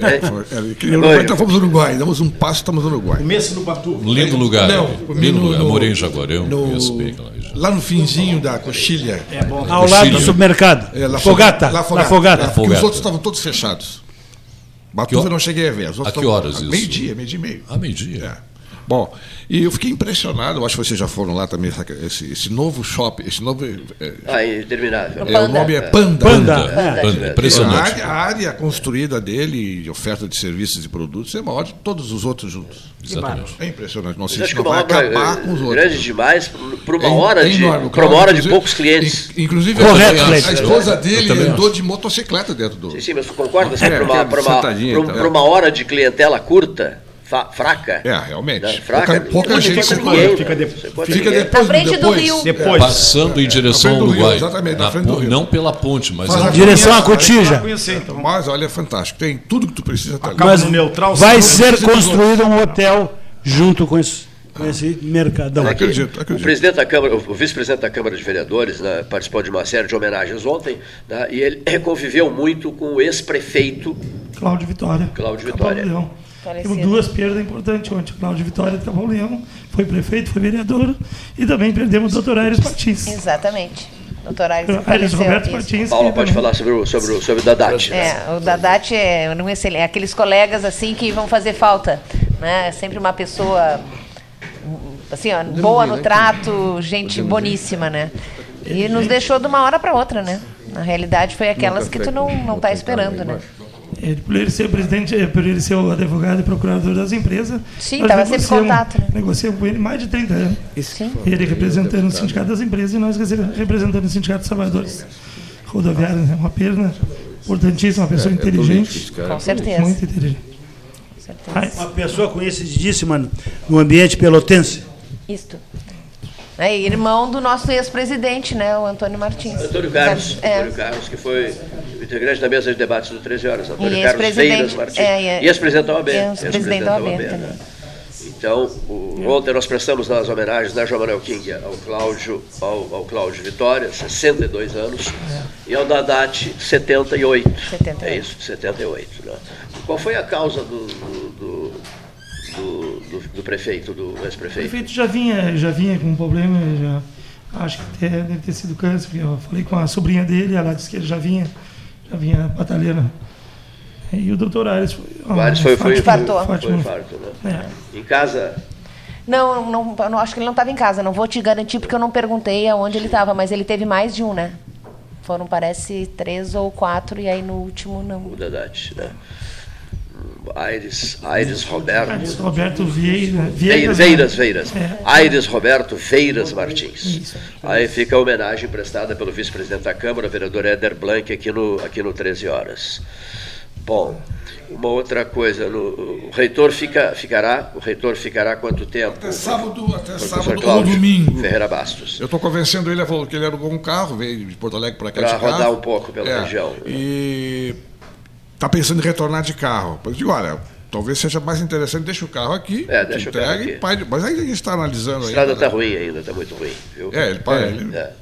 É, é, que Uruguai, então fomos ao Uruguai, damos um passo, estamos no Uruguai. Começo no Batu. Lindo lugar. Não, comi lindo no- lugar. No- morei em Jaguarão, no- conheço bem. Lá no finzinho da coxilha. É bom. Ao lado do supermercado. É, lá Fogata. Lá La Fogata. Fogata. É, Fogata. os outros estavam todos fechados. Batuva eu não cheguei a ver. Os outros A que horas isso? Meio-dia, meio-dia e meio. Ah, meio-dia. É. Bom, e eu fiquei impressionado, eu acho que vocês já foram lá também, esse, esse novo shopping, esse novo. É, Ah, interminável. é, o nome é Panda. Panda. Panda, É. Panda, A impressionante. área, a área construída dele, de oferta de serviços e produtos, é maior de todos os outros juntos. Exatamente. É impressionante. Nossa, Mas isso acho que não vai acabar com os eh, outros. grande demais para uma É hora de, enorme. pra uma hora de poucos clientes. in- Inclusive, Correto, a, esposa dele andou de motocicleta dentro do. Sim, sim, mas concorda assim, É, para uma, uma, então. hora de clientela curta, fraca? É, realmente. né, fraca, Pouca, pouca não gente fica circula. ninguém, fica né? de- Fica depois, Na frente do depois. rio. Depois. Passando em direção ao do Rio, Uruguai. exatamente, na Na frente do Rio. não pela ponte, mas a- Direção à conhecer, então. Mas olha, é fantástico. Tem tudo que tu precisa ali. Acaba Mas neutral. vai se- ser construído um hotel junto com esse, com esse mercadão. Aqui, acredito, O acredito. presidente da Câmara, o vice-presidente da Câmara de Vereadores, né, participou de uma série de homenagens ontem, né, e ele *laughs* conviveu muito com o ex-prefeito Cláudio Vitória. Cláudio Vitória. Leão. Falecido. Temos duas perdas importantes ontem. Cláudio Vitória Leão foi prefeito, foi vereador. E também perdemos o doutor Aires Martins. Exatamente. Doutor Aires Roberto. Martins. Paula pode falar sobre o, sobre o, sobre o Dadat. né? É, o Dadat é um excelente, aqueles colegas assim que vão fazer falta, né? Sempre uma pessoa assim, ó, boa no trato, gente boníssima, né? E nos deixou de uma hora para outra, né? Na realidade, foi aquelas que tu não, não tá esperando, lá né? Ele, por ele ser o presidente, eh, por ele ser o advogado e procurador das empresas. Sim, nós tava sempre em negociamos- contato, né? Negociamos com ele mais de 30 anos. Sim. Ele representando o Sindicato das Empresas e nós representando o Sindicato dos Trabalhadores Rodoviários. É uma perna importantíssima, uma pessoa É, é inteligente. é Com certeza. Muito inteligente. Ai, Uma pessoa conhecidíssima no ambiente pelotense. Isto. É irmão do nosso ex-presidente, né? O Antônio Martins. Antônio Carlos, É. Antônio Carlos, que foi o integrante da mesa de debates do 13 horas. Antônio E Carlos Feiras Martins. é, é. e ex-presidente da OAB. Ex-presidente da OAB né? também. Então, o- ontem nós prestamos as homenagens da João Manuel King ao Cláudio, ao, ao Cláudio Vitória, 62 anos, e ao Dadate, 78. 78. É isso, 78. Né? Qual foi a causa do, do, do, do- do- do prefeito, do O ex-prefeito? prefeito já vinha, já vinha com um problema, já, acho que até deve ter sido câncer, porque eu falei com a sobrinha dele, ela disse que ele já vinha, já vinha batalhando. E o doutor Ares foi. O Ares foi, foi, foi, Infartou. foi Fátima. infarto, né? É. Em casa, Não, não, não acho que ele não estava em casa. Não vou te garantir porque eu não perguntei aonde ele estava, mas ele teve mais de um, né? Foram, parece, três ou quatro, e aí no último não. o Dadate, né? Aires, Aires Roberto. Ares Roberto Vieira. Veiras, Vieira, Veiras, Veiras. É. Aires Roberto Veiras Martins. Aí fica a homenagem prestada pelo vice-presidente da Câmara, vereador Éder Blanc, aqui no, aqui no 13 Horas. Bom, uma outra coisa, no- o reitor fica, ficará, o reitor ficará quanto tempo? Até sábado, até sábado ou domingo. Ferreira Bastos. Eu estou convencendo ele, ele falou que ele alugou um carro, veio de Porto Alegre para cá Pra de carro. rodar um pouco pela É, região. E está pensando em retornar de carro. Eu digo, olha, talvez seja mais interessante, deixa o carro aqui, É, deixa o carro aqui. pai- mas aí a gente está analisando A estrada está ruim ainda, está muito ruim. Viu? É, ele, pai, ele- É.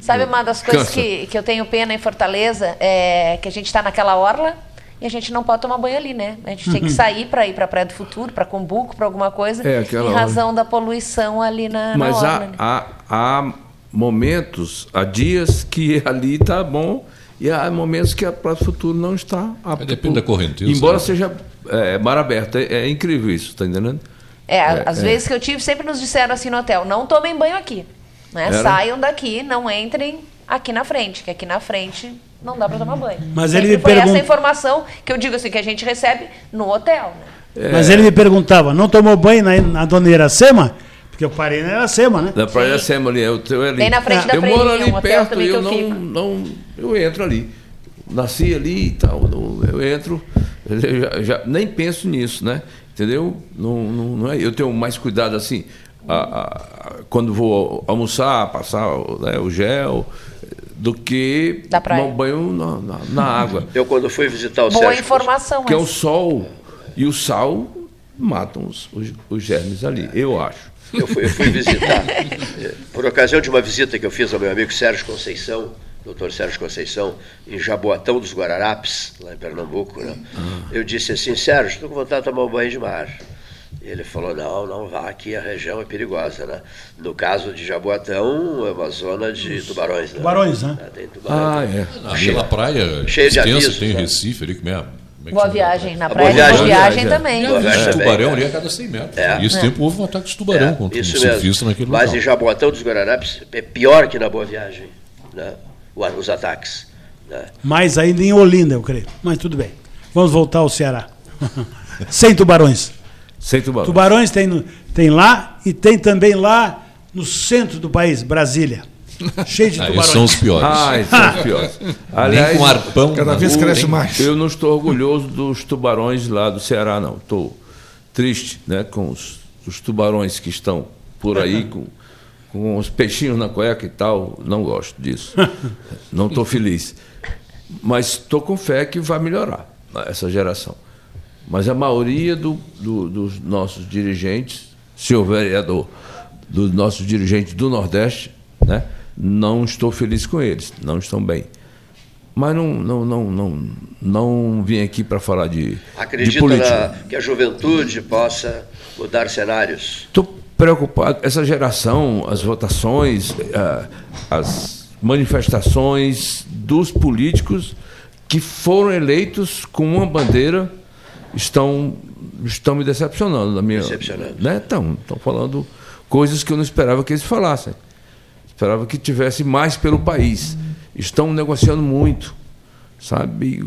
Sabe uma das coisas Cansa. que, que eu tenho pena em Fortaleza? É que a gente está naquela orla e a gente não pode tomar banho ali, né? A gente tem que *laughs* sair para ir para a Praia do Futuro, para Cumbuco, para alguma coisa, É, em razão da poluição ali na, Mas na há, orla. né? há, há momentos, há dias que *laughs* ali está bom e há momentos que para o futuro não está apto. depende da correnteza, Embora seja é, mar aberto. É, é incrível isso, está entendendo? É, É, às é. vezes que eu tive, sempre nos disseram assim no hotel, não tomem banho aqui. Né? Saiam daqui, não entrem aqui na frente, que aqui na frente não dá para tomar banho. Mas Sempre ele me foi essa pergun- informação que eu digo assim, que a gente recebe no hotel. Né? Mas ele me perguntava, não tomou banho na, na dona Iracema? Porque eu parei na Iracema, né? Da Praia Sema ali, é o teu ali. Bem na frente da Eu moro Freirinha, ali um perto e eu eu não, fico. não. Eu entro ali. Nasci ali e tal. Eu entro. Eu já, já nem penso nisso, né? Entendeu? Não, não, não é, eu tenho mais cuidado assim. a- a- a- quando vou almoçar, passar né, o gel, do que tomar um banho na, na, na água. *laughs* Eu, quando fui visitar o Boa Sérgio informação. Que é o sol e o sal matam os, os, os germes ali, eu acho. Eu fui, eu fui visitar, por ocasião de uma visita que eu fiz ao meu amigo Sérgio Conceição, doutor Sérgio Conceição, em Jaboatão dos Guararapes, lá em Pernambuco, né? eu disse assim, Sérgio, estou com vontade de tomar um banho de mar. E ele falou, não, não vá, aqui a região é perigosa. Né? No caso de Jaboatão, é uma zona de tubarões. Né? Tubarões, né? É, Tem tubarão. Ah, é. Aquela praia cheio de extensa, avisos, tem né? Recife ali, como é? Como é que Boa viagem. Na praia Boa de Boa Viagem, Viagem é. também. Boa Viagem também, tubarão ali a cada 100 metros. É. E esse tempo houve um ataque de tubarão contra um isso surfista mesmo. naquele Mas local. em Jaboatão dos Guararapes é pior que na Boa Viagem, né? Os ataques. Né? Mais ainda em Olinda, eu creio. Mas tudo bem. Vamos voltar ao Ceará. *laughs* Sem tubarões. Sem tubarão. Tubarões tem, tem lá e tem também lá no centro do país, Brasília. *laughs* Cheio de Ah, tubarões. esses são os piores. Ah, são os *laughs* piores. Nem com arpão. Cada vez rua, cresce tem- mais. Eu não estou orgulhoso dos tubarões lá do Ceará, não. Estou triste né, com os, os tubarões que estão por aí, *laughs* com, com os peixinhos na cueca e tal. Não gosto disso. Não estou feliz. Mas estou com fé que vai melhorar né, essa geração. Mas a maioria do- do- dos nossos dirigentes, senhor vereador, dos nossos dirigentes do Nordeste, né, não estou feliz com eles, não estão bem. Mas não, não, não, não, não vim aqui para falar de, de Acredita política. na- que a juventude possa mudar cenários? Estou preocupado. Essa geração, as votações, ah, as manifestações dos políticos que foram eleitos com uma bandeira estão, estão me decepcionando. Na minha, Decepcionando. Né? Estão, estão falando coisas que eu não esperava que eles falassem. Esperava que tivesse mais pelo país. estão negociando muito, sabe?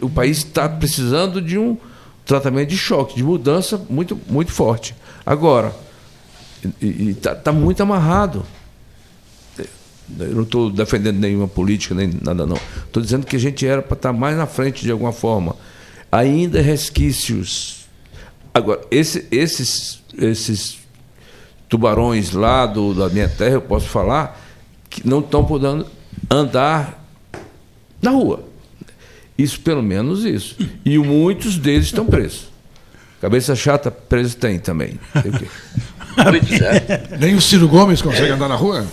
O país está precisando de um tratamento de choque, de mudança muito, muito forte. Agora, está tá muito amarrado. Eu não estou defendendo nenhuma política, nem nada, não. Estou dizendo que a gente era para estar mais na frente de alguma forma. Ainda resquícios. Agora, esse, esses, esses tubarões lá do, da minha terra, eu posso falar, que não estão podendo andar na rua. Isso, pelo menos isso. E muitos deles estão presos. Cabeça chata, preso tem também. *laughs* Nem o Ciro Gomes consegue andar na rua?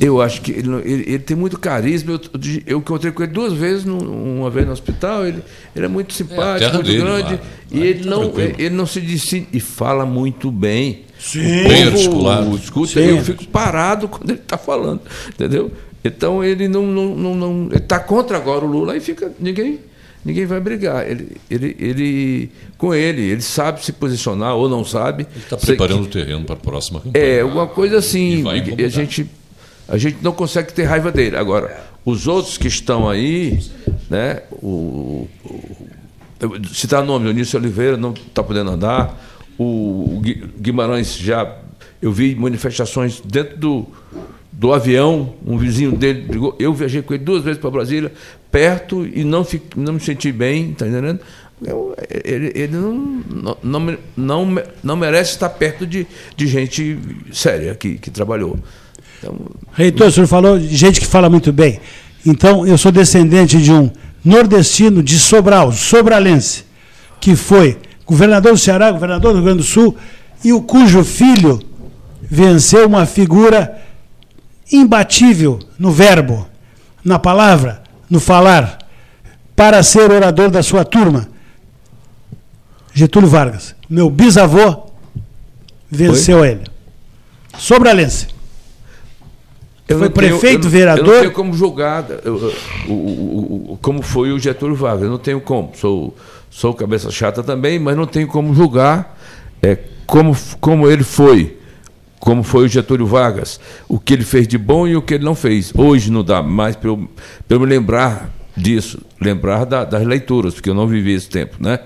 Eu acho que ele, ele, ele, tem muito carisma. Eu, eu encontrei com ele duas vezes, uma vez no hospital. Ele, ele é muito simpático, é muito dele, grande. Lá. E lá, ele, não, ele não se decide. E fala muito bem. Sim. Bem articulado. Escuta, Sim. eu fico parado quando ele está falando. Entendeu? Então ele não. não, não, não está contra agora o Lula e fica. Ninguém, ninguém vai brigar. Ele, ele, ele, com ele, ele sabe se posicionar ou não sabe. Ele está preparando que, o terreno para a próxima campanha. É, alguma coisa assim. E a gente a gente não consegue ter raiva dele. Agora, os outros que estão aí, né, o, o citar o nome, Eunício Oliveira não está podendo andar, o Guimarães já. Eu vi manifestações dentro do, do avião, um vizinho dele. Eu viajei com ele duas vezes para Brasília, perto, e não, fico, não me senti bem, está entendendo? Eu, ele, ele não, não, não, não, merece estar perto de, de gente séria que, que trabalhou. Então, Reitor, o senhor falou de gente que fala muito bem. Então, eu sou descendente de um nordestino de Sobral, sobralense, que foi governador do Ceará, governador do Rio Grande do Sul, e o cujo filho venceu uma figura imbatível no verbo, na palavra, no falar, para ser orador da sua turma. Getúlio Vargas. Meu bisavô venceu Foi? ele. Sobralense. Eu foi prefeito, tenho, vereador. Eu não tenho como julgar eu, o, o, o, como foi o Getúlio Vargas. Eu não tenho como. Sou, sou cabeça chata também, mas não tenho como julgar é, como, como ele foi. Como foi o Getúlio Vargas. O que ele fez de bom e o que ele não fez. Hoje não dá mais para eu, eu me lembrar disso. Lembrar da, das leituras, porque eu não vivi esse tempo, né?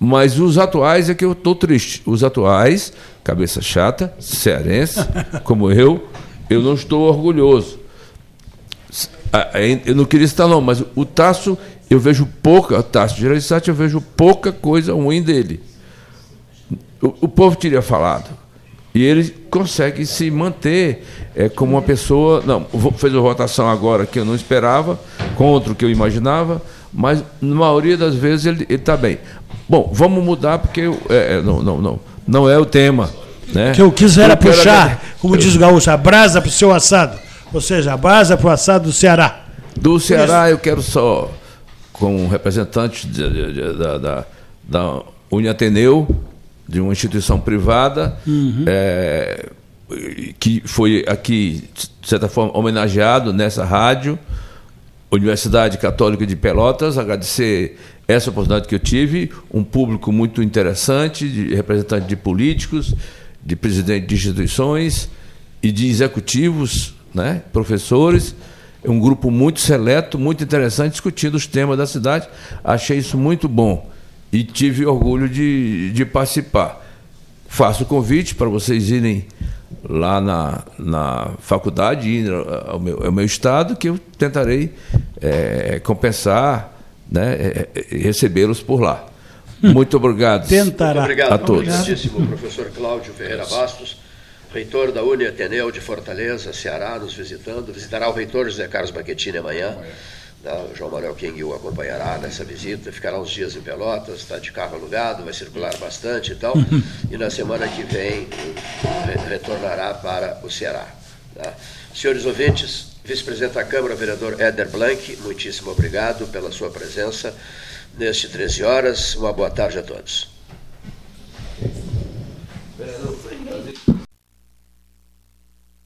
Mas os atuais é que eu estou triste. Os atuais, cabeça chata, cearense, *laughs* como eu, eu não estou orgulhoso. Eu não queria citar não, mas o Tasso, eu vejo pouca, o Tasso de Gereissati, eu vejo pouca coisa ruim dele. O, o, povo teria falado. E ele consegue se manter é, como uma pessoa. Não, fez uma votação agora que eu não esperava, contra o que eu imaginava, mas na maioria das vezes ele está bem. Bom, vamos mudar porque é, é, não, não, não, não é o tema. Né? Que eu quis era puxar, como diz o gaúcho, a brasa para o seu assado. Ou seja, a brasa para o assado do Ceará. Do Ceará, eu quero só, como representante de, de, de, da, da, da Uniateneu, de uma instituição privada, uhum. é, que foi aqui, de certa forma, homenageado nessa rádio, Universidade Católica de Pelotas, agradecer essa oportunidade que eu tive, um público muito interessante, de representantes de políticos, de presidente de instituições e de executivos, né, professores, um grupo muito seleto, muito interessante, discutindo os temas da cidade. Achei isso muito bom e tive orgulho de, de participar. Faço o convite para vocês irem lá na, na faculdade, ir ao meu, ao meu estado, que eu tentarei é, compensar, né, é, é recebê-los por lá. *laughs* Muito obrigado. Tentará. Muito obrigado, a todos. Obrigadíssimo, professor Cláudio Ferreira Bastos, reitor da Uni Ateneu de Fortaleza, Ceará, nos visitando. Visitará o reitor José Carlos Baquetini amanhã. amanhã. Não, o João Manuel King o acompanhará nessa visita, ficará uns dias em Pelotas, está de carro alugado, vai circular bastante e tal. Uhum. E na semana que vem retornará para o Ceará. Tá? Senhores ouvintes, vice-presidente da Câmara, vereador Éder Blank, muitíssimo obrigado pela sua presença neste 13 horas. Uma boa tarde a todos. Vereador.